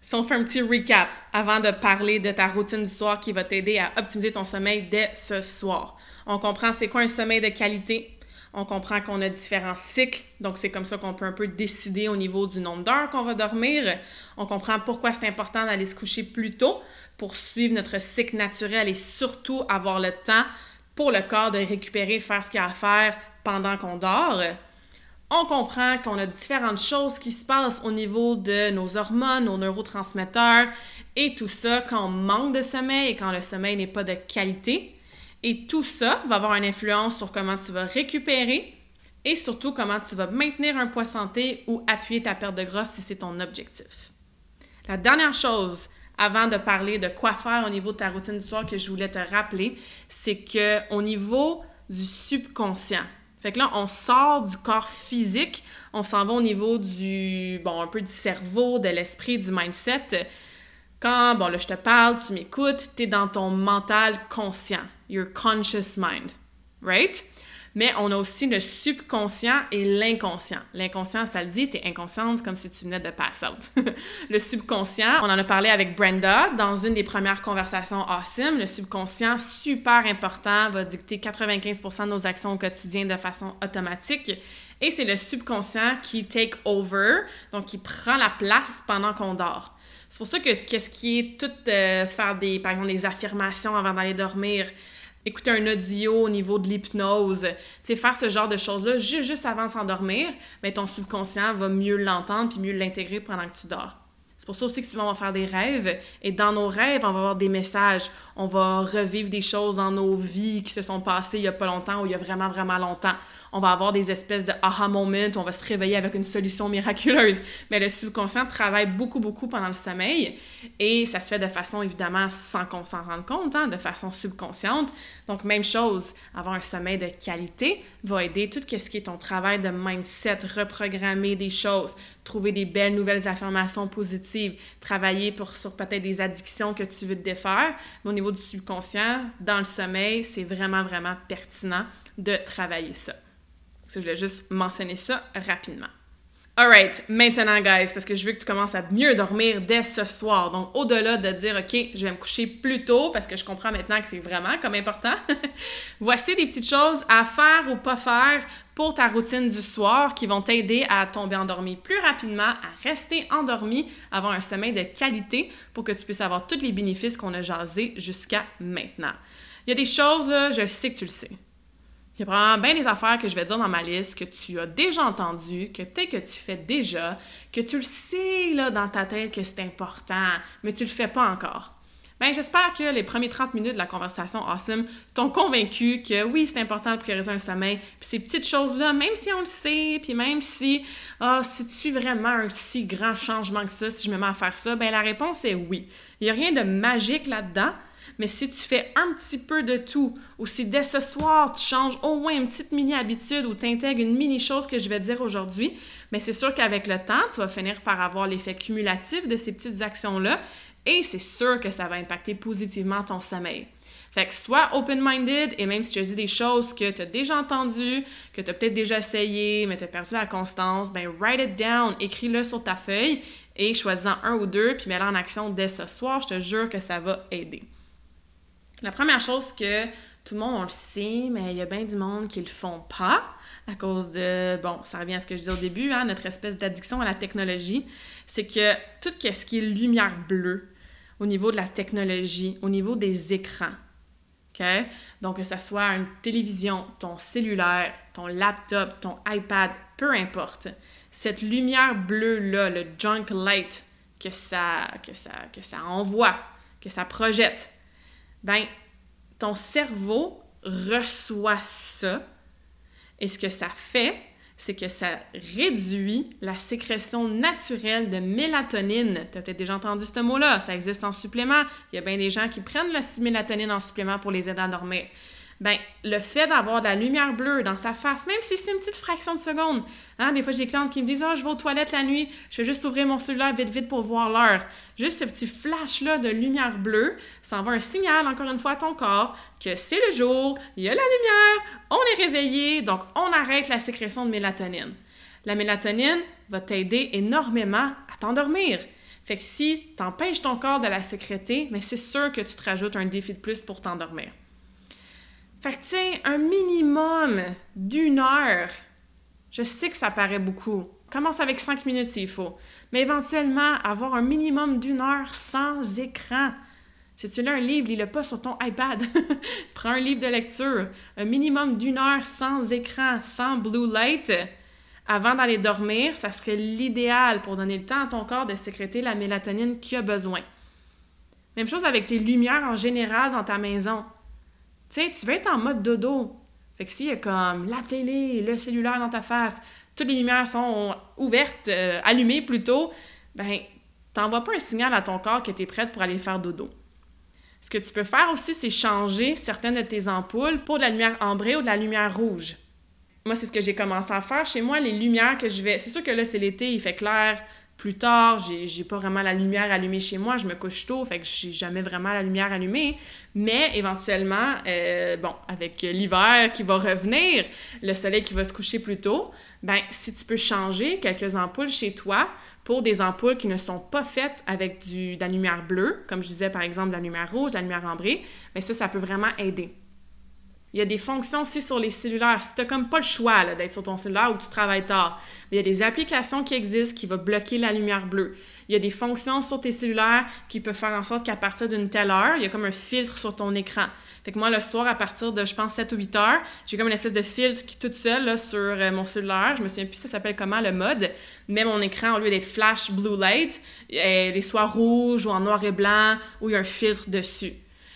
si on fait un petit recap avant de parler de ta routine du soir qui va t'aider à optimiser ton sommeil dès ce soir. On comprend c'est quoi un sommeil de qualité. On comprend qu'on a différents cycles, donc c'est comme ça qu'on peut un peu décider au niveau du nombre d'heures qu'on va dormir. On comprend pourquoi c'est important d'aller se coucher plus tôt pour suivre notre cycle naturel et surtout avoir le temps pour le corps de récupérer, faire ce qu'il a à faire pendant qu'on dort on comprend qu'on a différentes choses qui se passent au niveau de nos hormones, nos neurotransmetteurs et tout ça quand on manque de sommeil et quand le sommeil n'est pas de qualité. Et tout ça va avoir une influence sur comment tu vas récupérer et surtout comment tu vas maintenir un poids santé ou appuyer ta perte de gras si c'est ton objectif. La dernière chose avant de parler de quoi faire au niveau de ta routine du soir que je voulais te rappeler, c'est que au niveau du subconscient, fait que là, on sort du corps physique, on s'en va au niveau du, bon, un peu du cerveau, de l'esprit, du mindset. Quand, bon, là, je te parle, tu m'écoutes, tu es dans ton mental conscient, your conscious mind, right? Mais on a aussi le subconscient et l'inconscient. L'inconscient, ça le dit, tu es inconsciente comme si tu venais de pass out. le subconscient, on en a parlé avec Brenda dans une des premières conversations awesome. Le subconscient, super important, va dicter 95% de nos actions au quotidien de façon automatique. Et c'est le subconscient qui take over, donc qui prend la place pendant qu'on dort. C'est pour ça que qu'est-ce qui est tout euh, faire des, par exemple, des affirmations avant d'aller dormir, écouter un audio au niveau de l'hypnose, tu sais, faire ce genre de choses-là juste, juste avant de s'endormir, mais ton subconscient va mieux l'entendre puis mieux l'intégrer pendant que tu dors pour ça aussi que souvent on va faire des rêves et dans nos rêves, on va avoir des messages, on va revivre des choses dans nos vies qui se sont passées il y a pas longtemps ou il y a vraiment vraiment longtemps. On va avoir des espèces de aha moment, on va se réveiller avec une solution miraculeuse. Mais le subconscient travaille beaucoup beaucoup pendant le sommeil et ça se fait de façon évidemment sans qu'on s'en rende compte, hein, de façon subconsciente. Donc même chose, avoir un sommeil de qualité va aider tout ce qui est ton travail de mindset, reprogrammer des choses, trouver des belles nouvelles affirmations positives, travailler pour, sur peut-être des addictions que tu veux te défaire. Mais au niveau du subconscient, dans le sommeil, c'est vraiment, vraiment pertinent de travailler ça. je voulais juste mentionner ça rapidement. Alright, maintenant, guys, parce que je veux que tu commences à mieux dormir dès ce soir. Donc, au-delà de dire, OK, je vais me coucher plus tôt, parce que je comprends maintenant que c'est vraiment comme important, voici des petites choses à faire ou pas faire pour ta routine du soir qui vont t'aider à tomber endormi plus rapidement, à rester endormi, avoir un sommeil de qualité pour que tu puisses avoir tous les bénéfices qu'on a jasés jusqu'à maintenant. Il y a des choses, je sais que tu le sais. Il y a probablement bien des affaires que je vais dire dans ma liste que tu as déjà entendues, que peut-être que tu fais déjà, que tu le sais là, dans ta tête que c'est important, mais tu le fais pas encore. Ben, j'espère que les premiers 30 minutes de la conversation Awesome t'ont convaincu que oui, c'est important de prioriser un sommeil. Puis ces petites choses-là, même si on le sait, puis même si, ah, oh, c'est-tu vraiment un si grand changement que ça si je me mets à faire ça? Ben, la réponse est oui. Il n'y a rien de magique là-dedans, Mais si tu fais un petit peu de tout, ou si dès ce soir, tu changes au moins une petite mini-habitude ou tu intègres une mini-chose que je vais dire aujourd'hui, mais c'est sûr qu'avec le temps, tu vas finir par avoir l'effet cumulatif de ces petites actions-là et c'est sûr que ça va impacter positivement ton sommeil. Fait que sois open-minded et même si je dis des choses que tu as déjà entendues, que tu as peut-être déjà essayé, mais tu as perdu la constance, ben write it down, écris-le sur ta feuille et choisis-en un ou deux puis mets-le en action dès ce soir. Je te jure que ça va aider. La première chose que tout le monde on le sait, mais il y a bien du monde qui le font pas à cause de, bon, ça revient à ce que je disais au début, hein, notre espèce d'addiction à la technologie, c'est que tout ce qui est lumière bleue au niveau de la technologie, au niveau des écrans, OK? Donc, que ce soit une télévision, ton cellulaire, ton laptop, ton iPad, peu importe, cette lumière bleue-là, le junk light que ça, que, ça, que ça envoie, que ça projette, ben, ton cerveau reçoit ça et ce que ça fait, c'est que ça réduit la sécrétion naturelle de mélatonine. Tu as peut-être déjà entendu ce mot-là, ça existe en supplément. Il y a bien des gens qui prennent la mélatonine en supplément pour les aider à dormir ben le fait d'avoir de la lumière bleue dans sa face, même si c'est une petite fraction de seconde, hein, des fois j'ai des clientes qui me disent « Ah, je vais aux toilettes la nuit, je vais juste ouvrir mon cellulaire vite vite pour voir l'heure. » Juste ce petit flash-là de lumière bleue, ça envoie un signal, encore une fois, à ton corps que c'est le jour, il y a la lumière, on est réveillé, donc on arrête la sécrétion de mélatonine. La mélatonine va t'aider énormément à t'endormir. Fait que si t'empêches ton corps de la sécréter, mais c'est sûr que tu te rajoutes un défi de plus pour t'endormir. Fait que, tiens, un minimum d'une heure. Je sais que ça paraît beaucoup. Commence avec cinq minutes s'il faut. Mais éventuellement, avoir un minimum d'une heure sans écran. Si tu lis un livre, lis-le pas sur ton iPad. Prends un livre de lecture. Un minimum d'une heure sans écran, sans blue light. Avant d'aller dormir, ça serait l'idéal pour donner le temps à ton corps de sécréter la mélatonine qu'il a besoin. Même chose avec tes lumières en général dans ta maison. Tu sais, tu veux être en mode dodo. Fait que s'il y a comme la télé, le cellulaire dans ta face, toutes les lumières sont ouvertes, euh, allumées plutôt, ben, t'envoies pas un signal à ton corps que tu es prête pour aller faire dodo. Ce que tu peux faire aussi, c'est changer certaines de tes ampoules pour de la lumière ambrée ou de la lumière rouge. Moi, c'est ce que j'ai commencé à faire. Chez moi, les lumières que je vais. C'est sûr que là, c'est l'été, il fait clair, plus tard, j'ai pas vraiment la lumière allumée chez moi, je me couche tôt, fait que j'ai jamais vraiment la lumière allumée. Mais éventuellement, euh, bon, avec l'hiver qui va revenir, le soleil qui va se coucher plus tôt, ben si tu peux changer quelques ampoules chez toi pour des ampoules qui ne sont pas faites avec du, de la lumière bleue, comme je disais par exemple la lumière rouge, la lumière ambrée, ben ça, ça peut vraiment aider. Il y a des fonctions aussi sur les cellulaires. Si tu n'as comme pas le choix d'être sur ton cellulaire ou tu travailles tard, il y a des applications qui existent qui vont bloquer la lumière bleue. Il y a des fonctions sur tes cellulaires qui peuvent faire en sorte qu'à partir d'une telle heure, il y a comme un filtre sur ton écran. Fait que moi, le soir, à partir de, je pense, 7 ou 8 heures, j'ai comme une espèce de filtre qui, toute seule, là, sur euh, mon cellulaire, je me souviens plus, ça s'appelle comment, le mode, mais mon écran, au lieu d'être flash blue light, elle est soit rouge ou en noir et blanc, ou il y a un filtre dessus.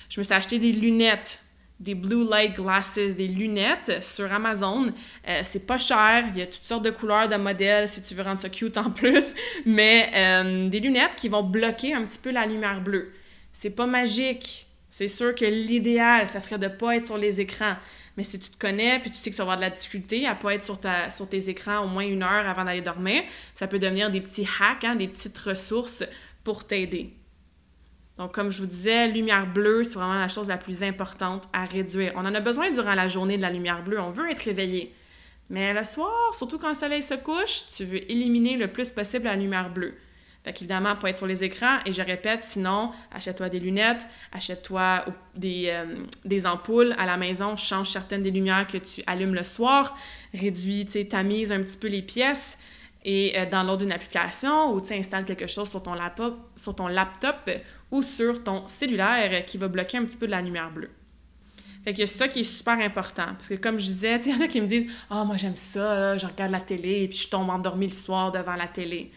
Je me suis acheté des lunettes des blue light glasses, des lunettes sur Amazon. Euh, c'est pas cher, il y a toutes sortes de couleurs, de modèles si tu veux rendre ça cute en plus, mais euh, des lunettes qui vont bloquer un petit peu la lumière bleue. C'est pas magique. C'est sûr que l'idéal, ça serait de pas être sur les écrans. Mais si tu te connais puis tu sais que ça va avoir de la difficulté à pas être sur, ta, sur tes écrans au moins une heure avant d'aller dormir, ça peut devenir des petits hacks, hein, des petites ressources pour t'aider. Donc, comme je vous disais, lumière bleue, c'est vraiment la chose la plus importante à réduire. On en a besoin durant la journée de la lumière bleue. On veut être réveillé. Mais le soir, surtout quand le soleil se couche, tu veux éliminer le plus possible la lumière bleue. Fait qu'évidemment, pas être sur les écrans. Et je répète, sinon, achète-toi des lunettes, achète-toi des, euh, des, ampoules à la maison, change certaines des lumières que tu allumes le soir, réduis, tu sais, tamise un petit peu les pièces et euh, dans l'autre d'une application ou tu installes quelque chose sur ton, laptop, sur ton laptop ou sur ton cellulaire qui va bloquer un petit peu de la lumière bleue. Fait que c'est ça qui est super important. Parce que comme je disais, il y en a qui me disent Ah, oh, moi j'aime ça, là, je regarde la télé et puis je tombe endormi le soir devant la télé.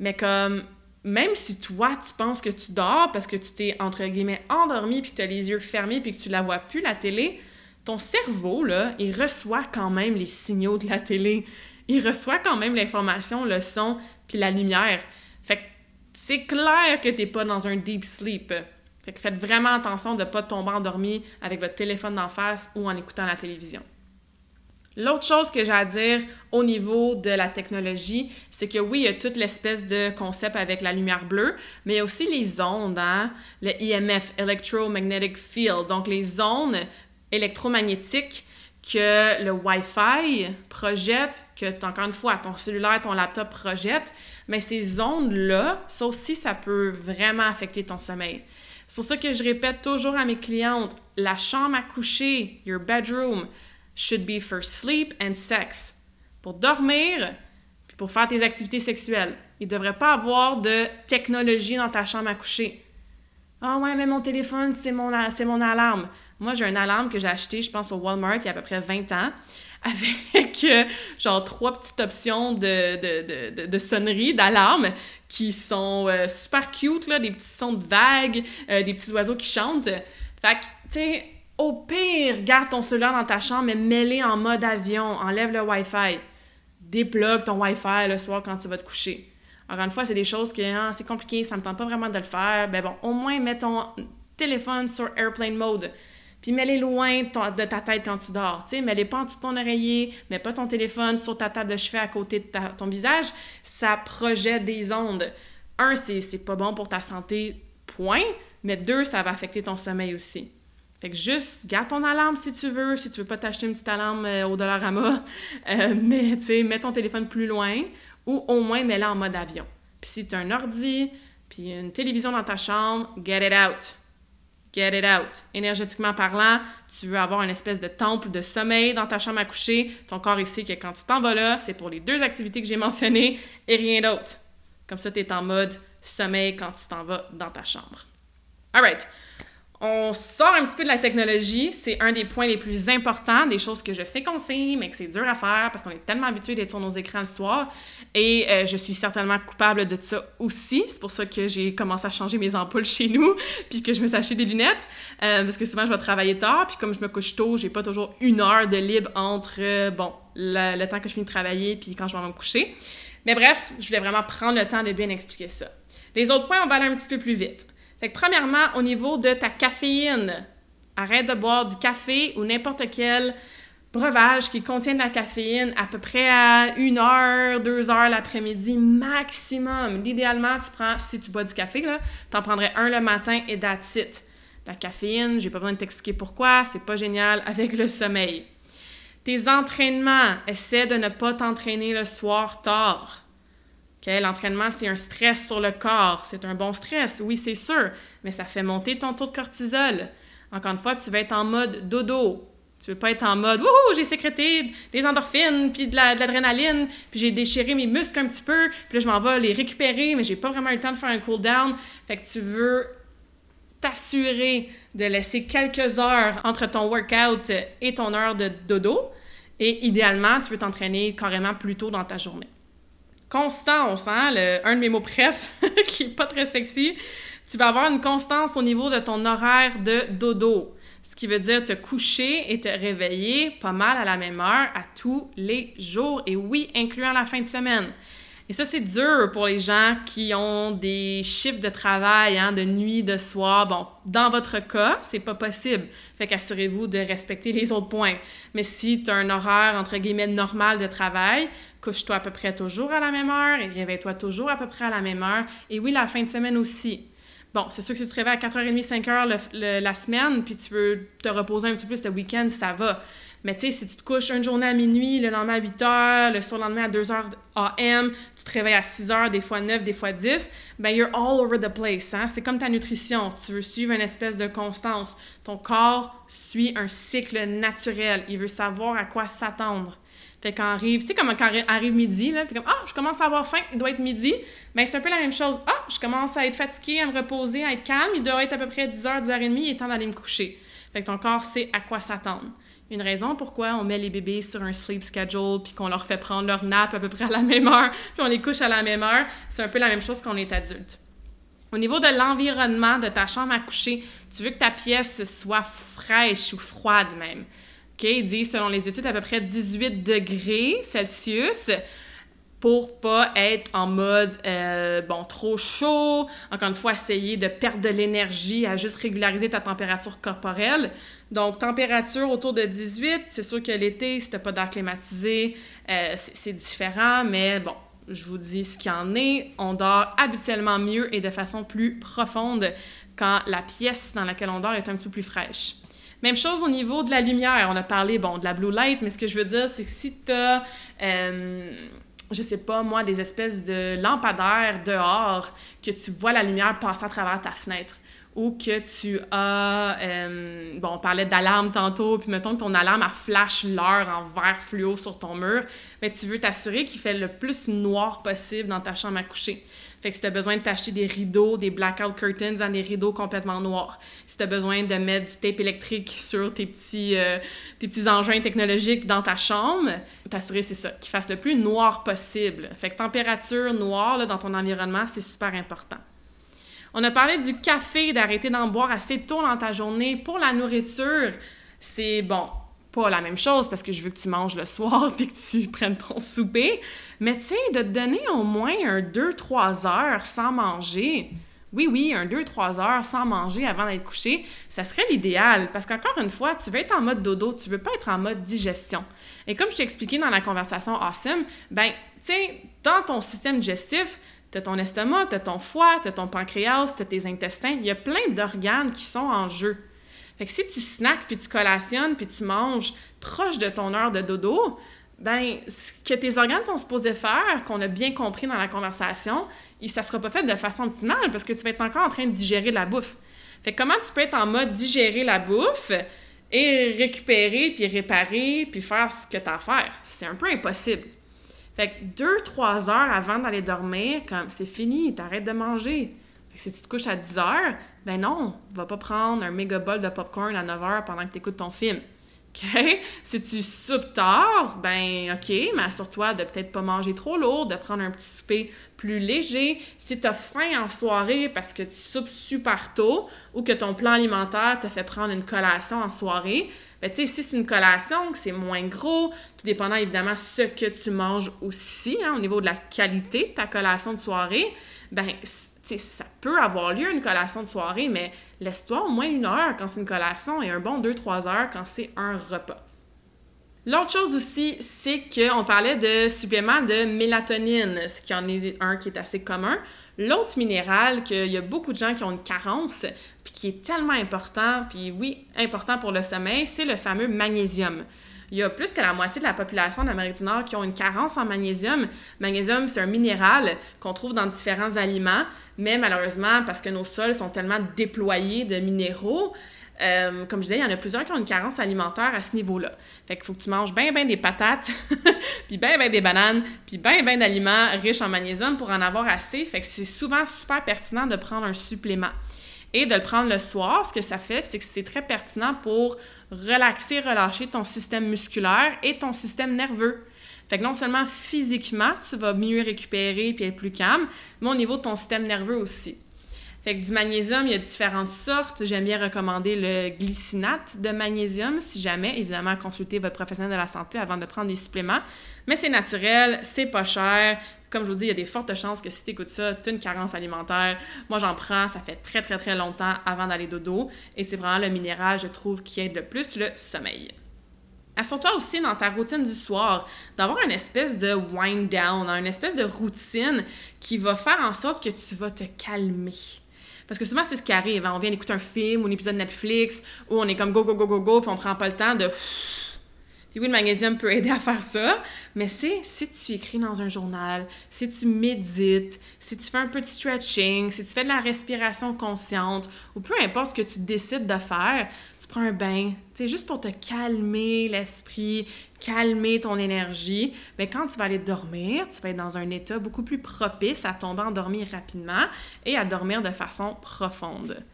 Mais comme, même si toi tu penses que tu dors parce que tu t'es entre guillemets endormi puis que tu as les yeux fermés puis que tu la vois plus, la télé, ton cerveau, là, il reçoit quand même les signaux de la télé il reçoit quand même l'information, le son, puis la lumière. Fait que c'est clair que t'es pas dans un deep sleep. Fait que faites vraiment attention de ne pas tomber endormi avec votre téléphone d'en face ou en écoutant la télévision. L'autre chose que j'ai à dire au niveau de la technologie, c'est que oui, il y a toute l'espèce de concept avec la lumière bleue, mais il y a aussi les ondes, hein? le EMF, Electromagnetic Field, donc les ondes électromagnétiques que le Wi-Fi projette, que encore une fois ton cellulaire, ton laptop projette, mais ces ondes-là, ça aussi, ça peut vraiment affecter ton sommeil. C'est pour ça que je répète toujours à mes clientes, la chambre à coucher, your bedroom, should be for sleep and sex. Pour dormir, puis pour faire tes activités sexuelles. Il ne devrait pas avoir de technologie dans ta chambre à coucher. Ah ouais, mais mon téléphone, c'est mon, c'est mon alarme. Moi, j'ai une alarme que j'ai achetée, je pense, au Walmart il y a à peu près 20 ans, avec euh, genre trois petites options de, de, de, sonnerie, d'alarme, qui sont euh, super cute, là, des petits sons de vagues, euh, des petits oiseaux qui chantent. Fait que, tu sais, au pire, garde ton cellulaire dans ta chambre, mais mets-le en mode avion, enlève le Wi-Fi. Déplugue ton Wi-Fi le soir quand tu vas te coucher. Encore une fois, c'est des choses que hein, c'est compliqué, ça me tente pas vraiment de le faire. Ben bon, au moins mets ton téléphone sur airplane mode. Puis mets-les loin de ta tête quand tu dors. Tu sais, mets-les pas en dessous de ton oreiller, mets pas ton téléphone sur ta table de chevet à côté de ton visage. Ça projette des ondes. Un, c'est pas bon pour ta santé, point. Mais deux, ça va affecter ton sommeil aussi. Fait que juste, garde ton alarme si tu veux, si tu veux pas t'acheter une petite alarme euh, au Dollarama, euh, mais tu sais, mets ton téléphone plus loin ou au moins mets-la en mode avion. Puis si tu as un ordi, puis une télévision dans ta chambre, get it out. Get it out. Énergétiquement parlant, tu veux avoir une espèce de temple de sommeil dans ta chambre à coucher. Ton corps ici que quand tu t'en vas là, c'est pour les deux activités que j'ai mentionnées et rien d'autre. Comme ça, tu es en mode sommeil quand tu t'en vas dans ta chambre. Alright. On sort un petit peu de la technologie, c'est un des points les plus importants, des choses que je sais qu'on sait, mais que c'est dur à faire parce qu'on est tellement habitué d'être sur nos écrans le soir. Et euh, je suis certainement coupable de ça aussi. C'est pour ça que j'ai commencé à changer mes ampoules chez nous, puis que je me suis des lunettes, euh, parce que souvent je vais travailler tard, puis comme je me couche tôt, j'ai pas toujours une heure de libre entre, euh, bon, le, temps que je finis de travailler, puis quand je vais me coucher. Mais bref, je voulais vraiment prendre le temps de bien expliquer ça. Les autres points, on va aller un petit peu plus vite. Fait que premièrement, au niveau de ta caféine, arrête de boire du café ou n'importe quel breuvage qui contient de la caféine à peu près à 1 heure, 2 heures l'après-midi maximum. Idéalement, tu prends, si tu bois du café, là, t'en prendrais un le matin et that's. La caféine, j'ai pas besoin de t'expliquer pourquoi, c'est pas génial avec le sommeil. Tes entraînements, essaie de ne pas t'entraîner le soir tard. L'entraînement, c'est un stress sur le corps. C'est un bon stress, oui, c'est sûr, mais ça fait monter ton taux de cortisol. Encore une fois, tu vas être en mode dodo. Tu veux pas être en mode Wouhou, j'ai sécrété des endorphines, puis de l'adrénaline, puis j'ai déchiré mes muscles un petit peu, puis là, je m'en vais les récupérer, mais j'ai pas vraiment eu le temps de faire un cool down. Fait que tu veux t'assurer de laisser quelques heures entre ton workout et ton heure de dodo. Et idéalement, tu veux t'entraîner carrément plus tôt dans ta journée constance, le, un de mes mots préf qui est pas très sexy. Tu vas avoir une constance au niveau de ton horaire de dodo, ce qui veut dire te coucher et te réveiller pas mal à la même heure à tous les jours, et oui, incluant la fin de semaine. Et ça, c'est dur pour les gens qui ont des chiffres de travail, hein, de nuit, de soir. Bon, dans votre cas, c'est pas possible. Fait qu'assurez-vous de respecter les autres points. Mais si tu as un horaire, entre guillemets, normal de travail, couche-toi à peu près toujours à la même heure et réveille-toi toujours à peu près à la même heure. Et oui, la fin de semaine aussi. Bon, c'est sûr que si tu te réveilles à 4h30, 5h la semaine, puis tu veux te reposer un petit peu ce week-end, ça va. Mais tu sais, si tu te couches une journée à minuit, le lendemain à 8 h, le surlendemain à 2 h AM, tu te réveilles à 6 h, des fois 9, des fois 10, ben you're all over the place. Hein? C'est comme ta nutrition. Tu veux suivre une espèce de constance. Ton corps suit un cycle naturel. Il veut savoir à quoi s'attendre. Fait quand arrive, tu sais, comme quand arrive midi, là, t'es comme, ah, je commence à avoir faim, il doit être midi. Ben, c'est un peu la même chose. Ah, je commence à être fatiguée, à me reposer, à être calme, il doit être à peu près 10h, 10h30, il est temps d'aller me coucher. Fait que ton corps sait à quoi s'attendre une raison pourquoi on met les bébés sur un sleep schedule puis qu'on leur fait prendre leur nap à peu près à la même heure puis on les couche à la même heure. C'est un peu la même chose qu'on est adulte. Au niveau de l'environnement de ta chambre à coucher, tu veux que ta pièce soit fraîche ou froide même. OK? Ils selon les études, à peu près 18 degrés Celsius. pour pas être en mode euh, bon trop chaud, encore une fois essayer de perdre de l'énergie à juste régulariser ta température corporelle. Donc température autour de 18, c'est sûr que l'été si t'as pas d'air climatisé, euh, c'est différent, mais bon, je vous dis ce qu'il en est, on dort habituellement mieux et de façon plus profonde quand la pièce dans laquelle on dort est un petit peu plus fraîche. Même chose au niveau de la lumière. On a parlé, de la blue light, mais ce que je veux dire, c'est que si tu as, euh, je sais pas, moi, des espèces de lampadaires dehors, que tu vois la lumière passer à travers ta fenêtre, ou que tu as, euh, bon, on parlait d'alarme tantôt, puis mettons que ton alarme a flash l'heure en vert fluo sur ton mur, mais tu veux t'assurer qu'il fait le plus noir possible dans ta chambre à coucher. Fait que si tu as besoin de t'acheter des rideaux, des blackout curtains dans des rideaux complètement noirs, si tu as besoin de mettre du tape électrique sur tes petits, euh, tes petits engins technologiques dans ta chambre, t'assurer, c'est ça, qu'il fasse le plus noir possible. Fait que température noire dans ton environnement, c'est super important. On a parlé du café, d'arrêter d'en boire assez tôt dans ta journée. Pour la nourriture, c'est bon, pas la même chose parce que je veux que tu manges le soir puis que tu prennes ton souper. Mais sais, de te donner au moins un 2-3 heures sans manger. Oui, oui, un 2-3 heures sans manger avant d'être couché, ça serait l'idéal parce qu'encore une fois, tu veux être en mode dodo, tu veux pas être en mode digestion. Et comme je t'ai expliqué dans la conversation Awesome, ben, sais, dans ton système digestif, tu as ton estomac, tu as ton foie, tu as ton pancréas, tu as tes intestins, il y a plein d'organes qui sont en jeu. Fait que si tu snacks puis tu collationnes puis tu manges proche de ton heure de dodo, ben ce que tes organes sont supposés faire, qu'on a bien compris dans la conversation, ça sera pas fait de façon optimale parce que tu vas être encore en train de digérer la bouffe. Fait que comment tu peux être en mode digérer la bouffe et récupérer puis réparer puis faire ce que tu as à faire? C'est un peu impossible. Fait que deux, trois heures avant d'aller dormir, comme c'est fini, t'arrêtes de manger. Fait que si tu te couches à 10 heures, ben non, va pas prendre un méga bol de popcorn à 9 heures pendant que tu écoutes ton film. OK? Si tu soupes tard, ben OK, mais assure-toi de peut-être pas manger trop lourd, de prendre un petit souper plus léger. Si tu as faim en soirée parce que tu soupes super tôt ou que ton plan alimentaire te fait prendre une collation en soirée, ben tu sais, si c'est une collation, que c'est moins gros, tout dépendant évidemment ce que tu manges aussi, hein, au niveau de la qualité de ta collation de soirée, ben ça peut avoir lieu une collation de soirée, mais laisse-toi au moins une heure quand c'est une collation et un bon 2-3 heures quand c'est un repas. L'autre chose aussi, c'est qu'on parlait de suppléments de mélatonine, ce qui en est un qui est assez commun. L'autre minéral qu'il y a beaucoup de gens qui ont une carence, puis qui est tellement important, puis oui, important pour le sommeil, c'est le fameux magnésium. Il y a plus que la moitié de la population d'Amérique du Nord qui ont une carence en magnésium. Magnésium, c'est un minéral qu'on trouve dans différents aliments, mais malheureusement, parce que nos sols sont tellement déployés de minéraux, euh, comme je disais, il y en a plusieurs qui ont une carence alimentaire à ce niveau-là. Fait qu'il faut que tu manges bien, bien des patates, puis bien, bien des bananes, puis bien, bien d'aliments riches en magnésium pour en avoir assez. Fait que c'est souvent super pertinent de prendre un supplément. Et de le prendre le soir, ce que ça fait, c'est que c'est très pertinent pour relaxer, relâcher ton système musculaire et ton système nerveux. Fait que non seulement physiquement, tu vas mieux récupérer puis être plus calme, mais au niveau de ton système nerveux aussi. Fait que du magnésium, il y a différentes sortes. J'aime bien recommander le glycinate de magnésium, si jamais, évidemment, consultez votre professionnel de la santé avant de prendre des suppléments. Mais c'est naturel, c'est pas cher, comme je vous dis, il y a des fortes chances que si tu écoutes ça, tu as une carence alimentaire. Moi, j'en prends, ça fait très, très, très longtemps avant d'aller dodo. Et c'est vraiment le minéral, je trouve, qui aide le plus le sommeil. Assure-toi aussi dans ta routine du soir d'avoir une espèce de wind down, une espèce de routine qui va faire en sorte que tu vas te calmer. Parce que souvent, c'est ce qui arrive. Hein. On vient d'écouter un film ou un épisode Netflix où on est comme go, go, go, go, go, puis on prend pas le temps de puis oui, le magnésium peut aider à faire ça, mais c'est si tu écris dans un journal, si tu médites, si tu fais un peu de stretching, si tu fais de la respiration consciente, ou peu importe ce que tu décides de faire, tu prends un bain, sais, juste pour te calmer l'esprit, calmer ton énergie, mais quand tu vas aller dormir, tu vas être dans un état beaucoup plus propice à tomber endormi rapidement et à dormir de façon profonde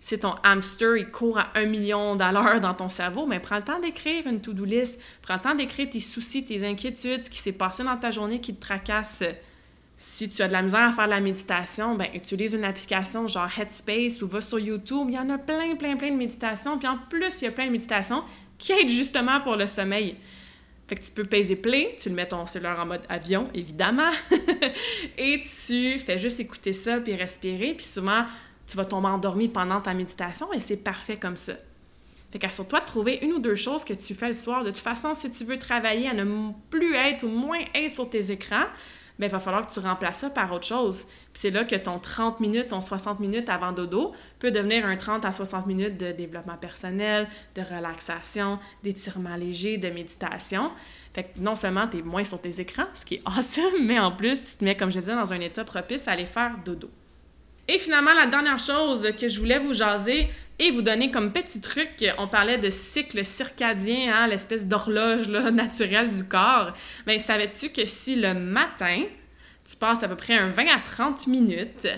si ton hamster il court à un million d'allures dans ton cerveau, mais prends le temps d'écrire une to-do list, prends le temps d'écrire tes soucis, tes inquiétudes, ce qui s'est passé dans ta journée qui te tracasse. Si tu as de la misère à faire de la méditation, ben utilise une application genre Headspace ou va sur YouTube. Il y en a plein, plein, plein de méditations. Puis en plus, il y a plein de méditations qui aident justement pour le sommeil. Fait que tu peux peser play, tu le mets ton cellulaire en mode avion, évidemment, et tu fais juste écouter ça, puis respirer, puis souvent, tu vas tomber endormi pendant ta méditation, et c'est parfait comme ça. Fait qu'assure-toi de trouver une ou deux choses que tu fais le soir. De toute façon, si tu veux travailler à ne plus être ou moins être sur tes écrans, ben, il va falloir que tu remplaces ça par autre chose. Puis c'est là que ton 30 minutes, ton 60 minutes avant dodo peut devenir un 30 à 60 minutes de développement personnel, de relaxation, d'étirement léger, de méditation. Fait que non seulement tu es moins sur tes écrans, ce qui est awesome, mais en plus, tu te mets, comme je disais, dans un état propice à aller faire dodo. Et finalement, la dernière chose que je voulais vous jaser et vous donner comme petit truc, on parlait de cycle circadien, hein, l'espèce d'horloge naturelle du corps. Mais ben, savais-tu que si le matin, tu passes à peu près un 20 à 30 minutes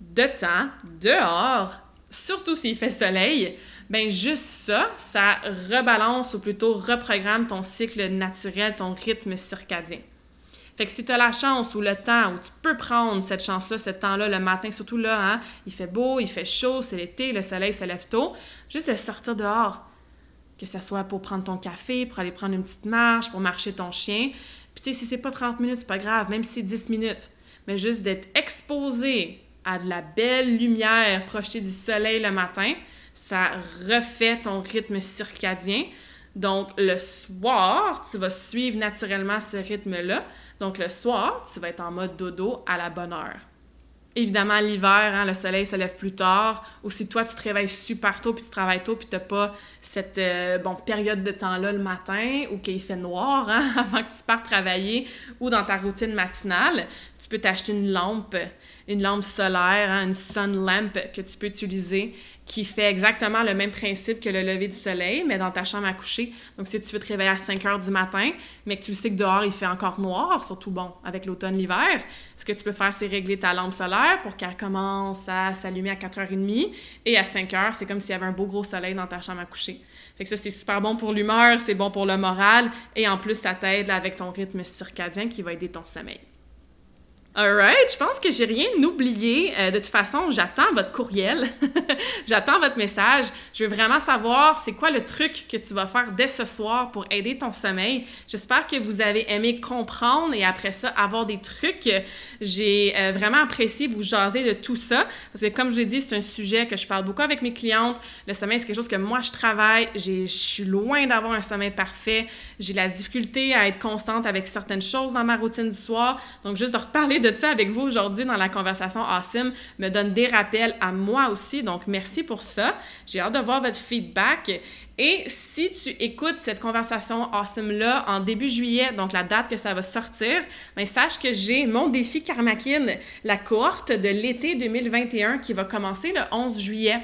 de temps dehors, surtout s'il fait soleil, ben juste ça, ça rebalance ou plutôt reprogramme ton cycle naturel, ton rythme circadien. Fait que si tu as la chance ou le temps, ou tu peux prendre cette chance-là, ce temps-là, le matin, surtout là, hein, il fait beau, il fait chaud, c'est l'été, le soleil se lève tôt, juste de sortir dehors. Que ce soit pour prendre ton café, pour aller prendre une petite marche, pour marcher ton chien. Puis tu sais, si c'est pas 30 minutes, c'est pas grave, même si c'est 10 minutes. Mais juste d'être exposé à de la belle lumière projetée du soleil le matin, ça refait ton rythme circadien. Donc, le soir, tu vas suivre naturellement ce rythme-là. Donc, le soir, tu vas être en mode dodo à la bonne heure. Évidemment, l'hiver, hein, le soleil se lève plus tard. Ou si toi, tu te réveilles super tôt, puis tu travailles tôt, puis tu n'as pas cette euh, bon, période de temps-là le matin, ou qu'il fait noir hein, avant que tu partes travailler, ou dans ta routine matinale, tu peux t'acheter une lampe, une lampe solaire, hein, une sun lamp que tu peux utiliser qui fait exactement le même principe que le lever du soleil, mais dans ta chambre à coucher. Donc, si tu veux te réveiller à 5 heures du matin, mais que tu sais que dehors, il fait encore noir, surtout, bon, avec l'automne, l'hiver, ce que tu peux faire, c'est régler ta lampe solaire pour qu'elle commence à s'allumer à 4h30 et à 5 heures, c'est comme s'il y avait un beau gros soleil dans ta chambre à coucher. Fait que ça, c'est super bon pour l'humeur, c'est bon pour le moral et en plus, ça t'aide avec ton rythme circadien qui va aider ton sommeil. Alright, je pense que j'ai rien oublié. Euh, de toute façon, j'attends votre courriel. j'attends votre message. Je veux vraiment savoir c'est quoi le truc que tu vas faire dès ce soir pour aider ton sommeil? J'espère que vous avez aimé comprendre et après ça avoir des trucs. J'ai euh, vraiment apprécié vous jaser de tout ça parce que comme je l'ai dit, c'est un sujet que je parle beaucoup avec mes clientes. Le sommeil, c'est quelque chose que moi je travaille. Je suis loin d'avoir un sommeil parfait. J'ai la difficulté à être constante avec certaines choses dans ma routine du soir. Donc juste de reparler de ça avec vous aujourd'hui dans la conversation Awesome me donne des rappels à moi aussi. Donc, merci pour ça. J'ai hâte de voir votre feedback. Et si tu écoutes cette conversation awesome-là en début juillet, donc la date que ça va sortir, bien, sache que j'ai mon défi Karmakin, la cohorte de l'été 2021 qui va commencer le 11 juillet.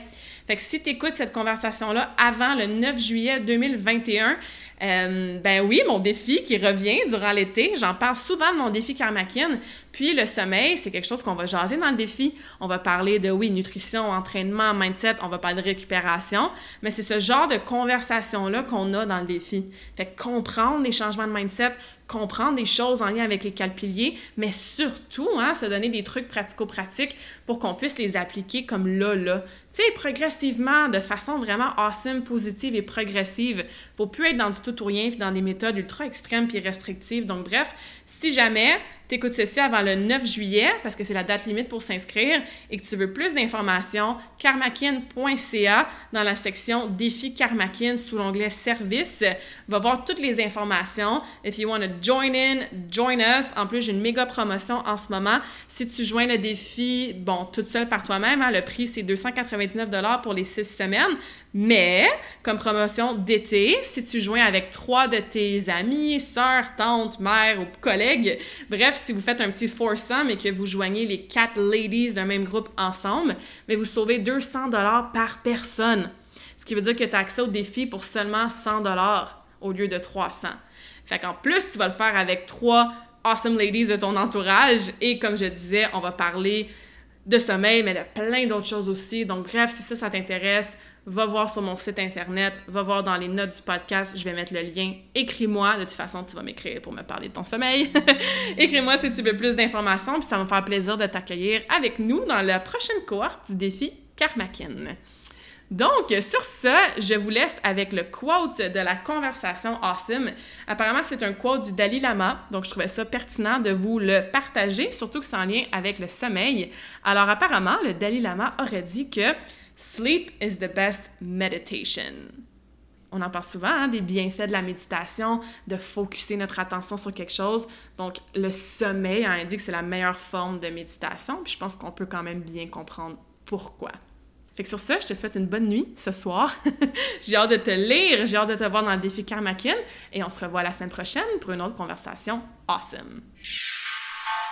Fait que si tu écoutes cette conversation-là avant le 9 juillet 2021, euh, ben oui, mon défi qui revient durant l'été, j'en parle souvent de mon défi Karmakin. Puis le sommeil, c'est quelque chose qu'on va jaser dans le défi. On va parler de, oui, nutrition, entraînement, mindset, on va parler de récupération, mais c'est ce genre de conversation-là qu'on a dans le défi. Fait comprendre les changements de mindset, comprendre des choses en lien avec les quatre piliers, mais surtout, hein, se donner des trucs pratico-pratiques pour qu'on puisse les appliquer comme là, là. Tu sais, progressivement, de façon vraiment awesome, positive et progressive, pour plus être dans du tout ou rien, puis dans des méthodes ultra extrêmes puis restrictives. Donc, bref, si jamais tu écoutes ceci avant le 9 juillet, parce que c'est la date limite pour s'inscrire, et que tu veux plus d'informations, karmakin.ca dans la section Défi Karmakin sous l'onglet Service, va voir toutes les informations. If you want to join in, join us. En plus, j'ai une méga promotion en ce moment. Si tu joins le défi, bon, toute seule par toi-même, hein, le prix c'est 299 pour les six semaines. Mais, comme promotion d'été, si tu joins avec trois de tes amis, sœurs, tantes, mères ou collègues, bref, si vous faites un petit foursome et que vous joignez les quatre ladies d'un même groupe ensemble, mais vous sauvez 200 dollars par personne. Ce qui veut dire que tu as accès au défi pour seulement 100 dollars au lieu de 300. Fait qu'en plus, tu vas le faire avec trois awesome ladies de ton entourage et comme je disais, on va parler de sommeil, mais de plein d'autres choses aussi. Donc bref, si ça, ça t'intéresse, va voir sur mon site internet, va voir dans les notes du podcast, je vais mettre le lien. Écris-moi, de toute façon, tu vas m'écrire pour me parler de ton sommeil. Écris-moi si tu veux plus d'informations, puis ça va me faire plaisir de t'accueillir avec nous dans la prochaine cohorte du défi Karmakin. Donc, sur ça, je vous laisse avec le quote de la conversation Awesome. Apparemment, c'est un quote du Dalai Lama, donc je trouvais ça pertinent de vous le partager, surtout que c'est en lien avec le sommeil. Alors, apparemment, le Dalai Lama aurait dit que Sleep is the best meditation. On en parle souvent, hein, des bienfaits de la méditation, de focuser notre attention sur quelque chose. Donc, le sommeil dit que c'est la meilleure forme de méditation, puis je pense qu'on peut quand même bien comprendre pourquoi. Fait que sur ça, je te souhaite une bonne nuit ce soir. j'ai hâte de te lire, j'ai hâte de te voir dans le défi Karmakin et on se revoit la semaine prochaine pour une autre conversation awesome.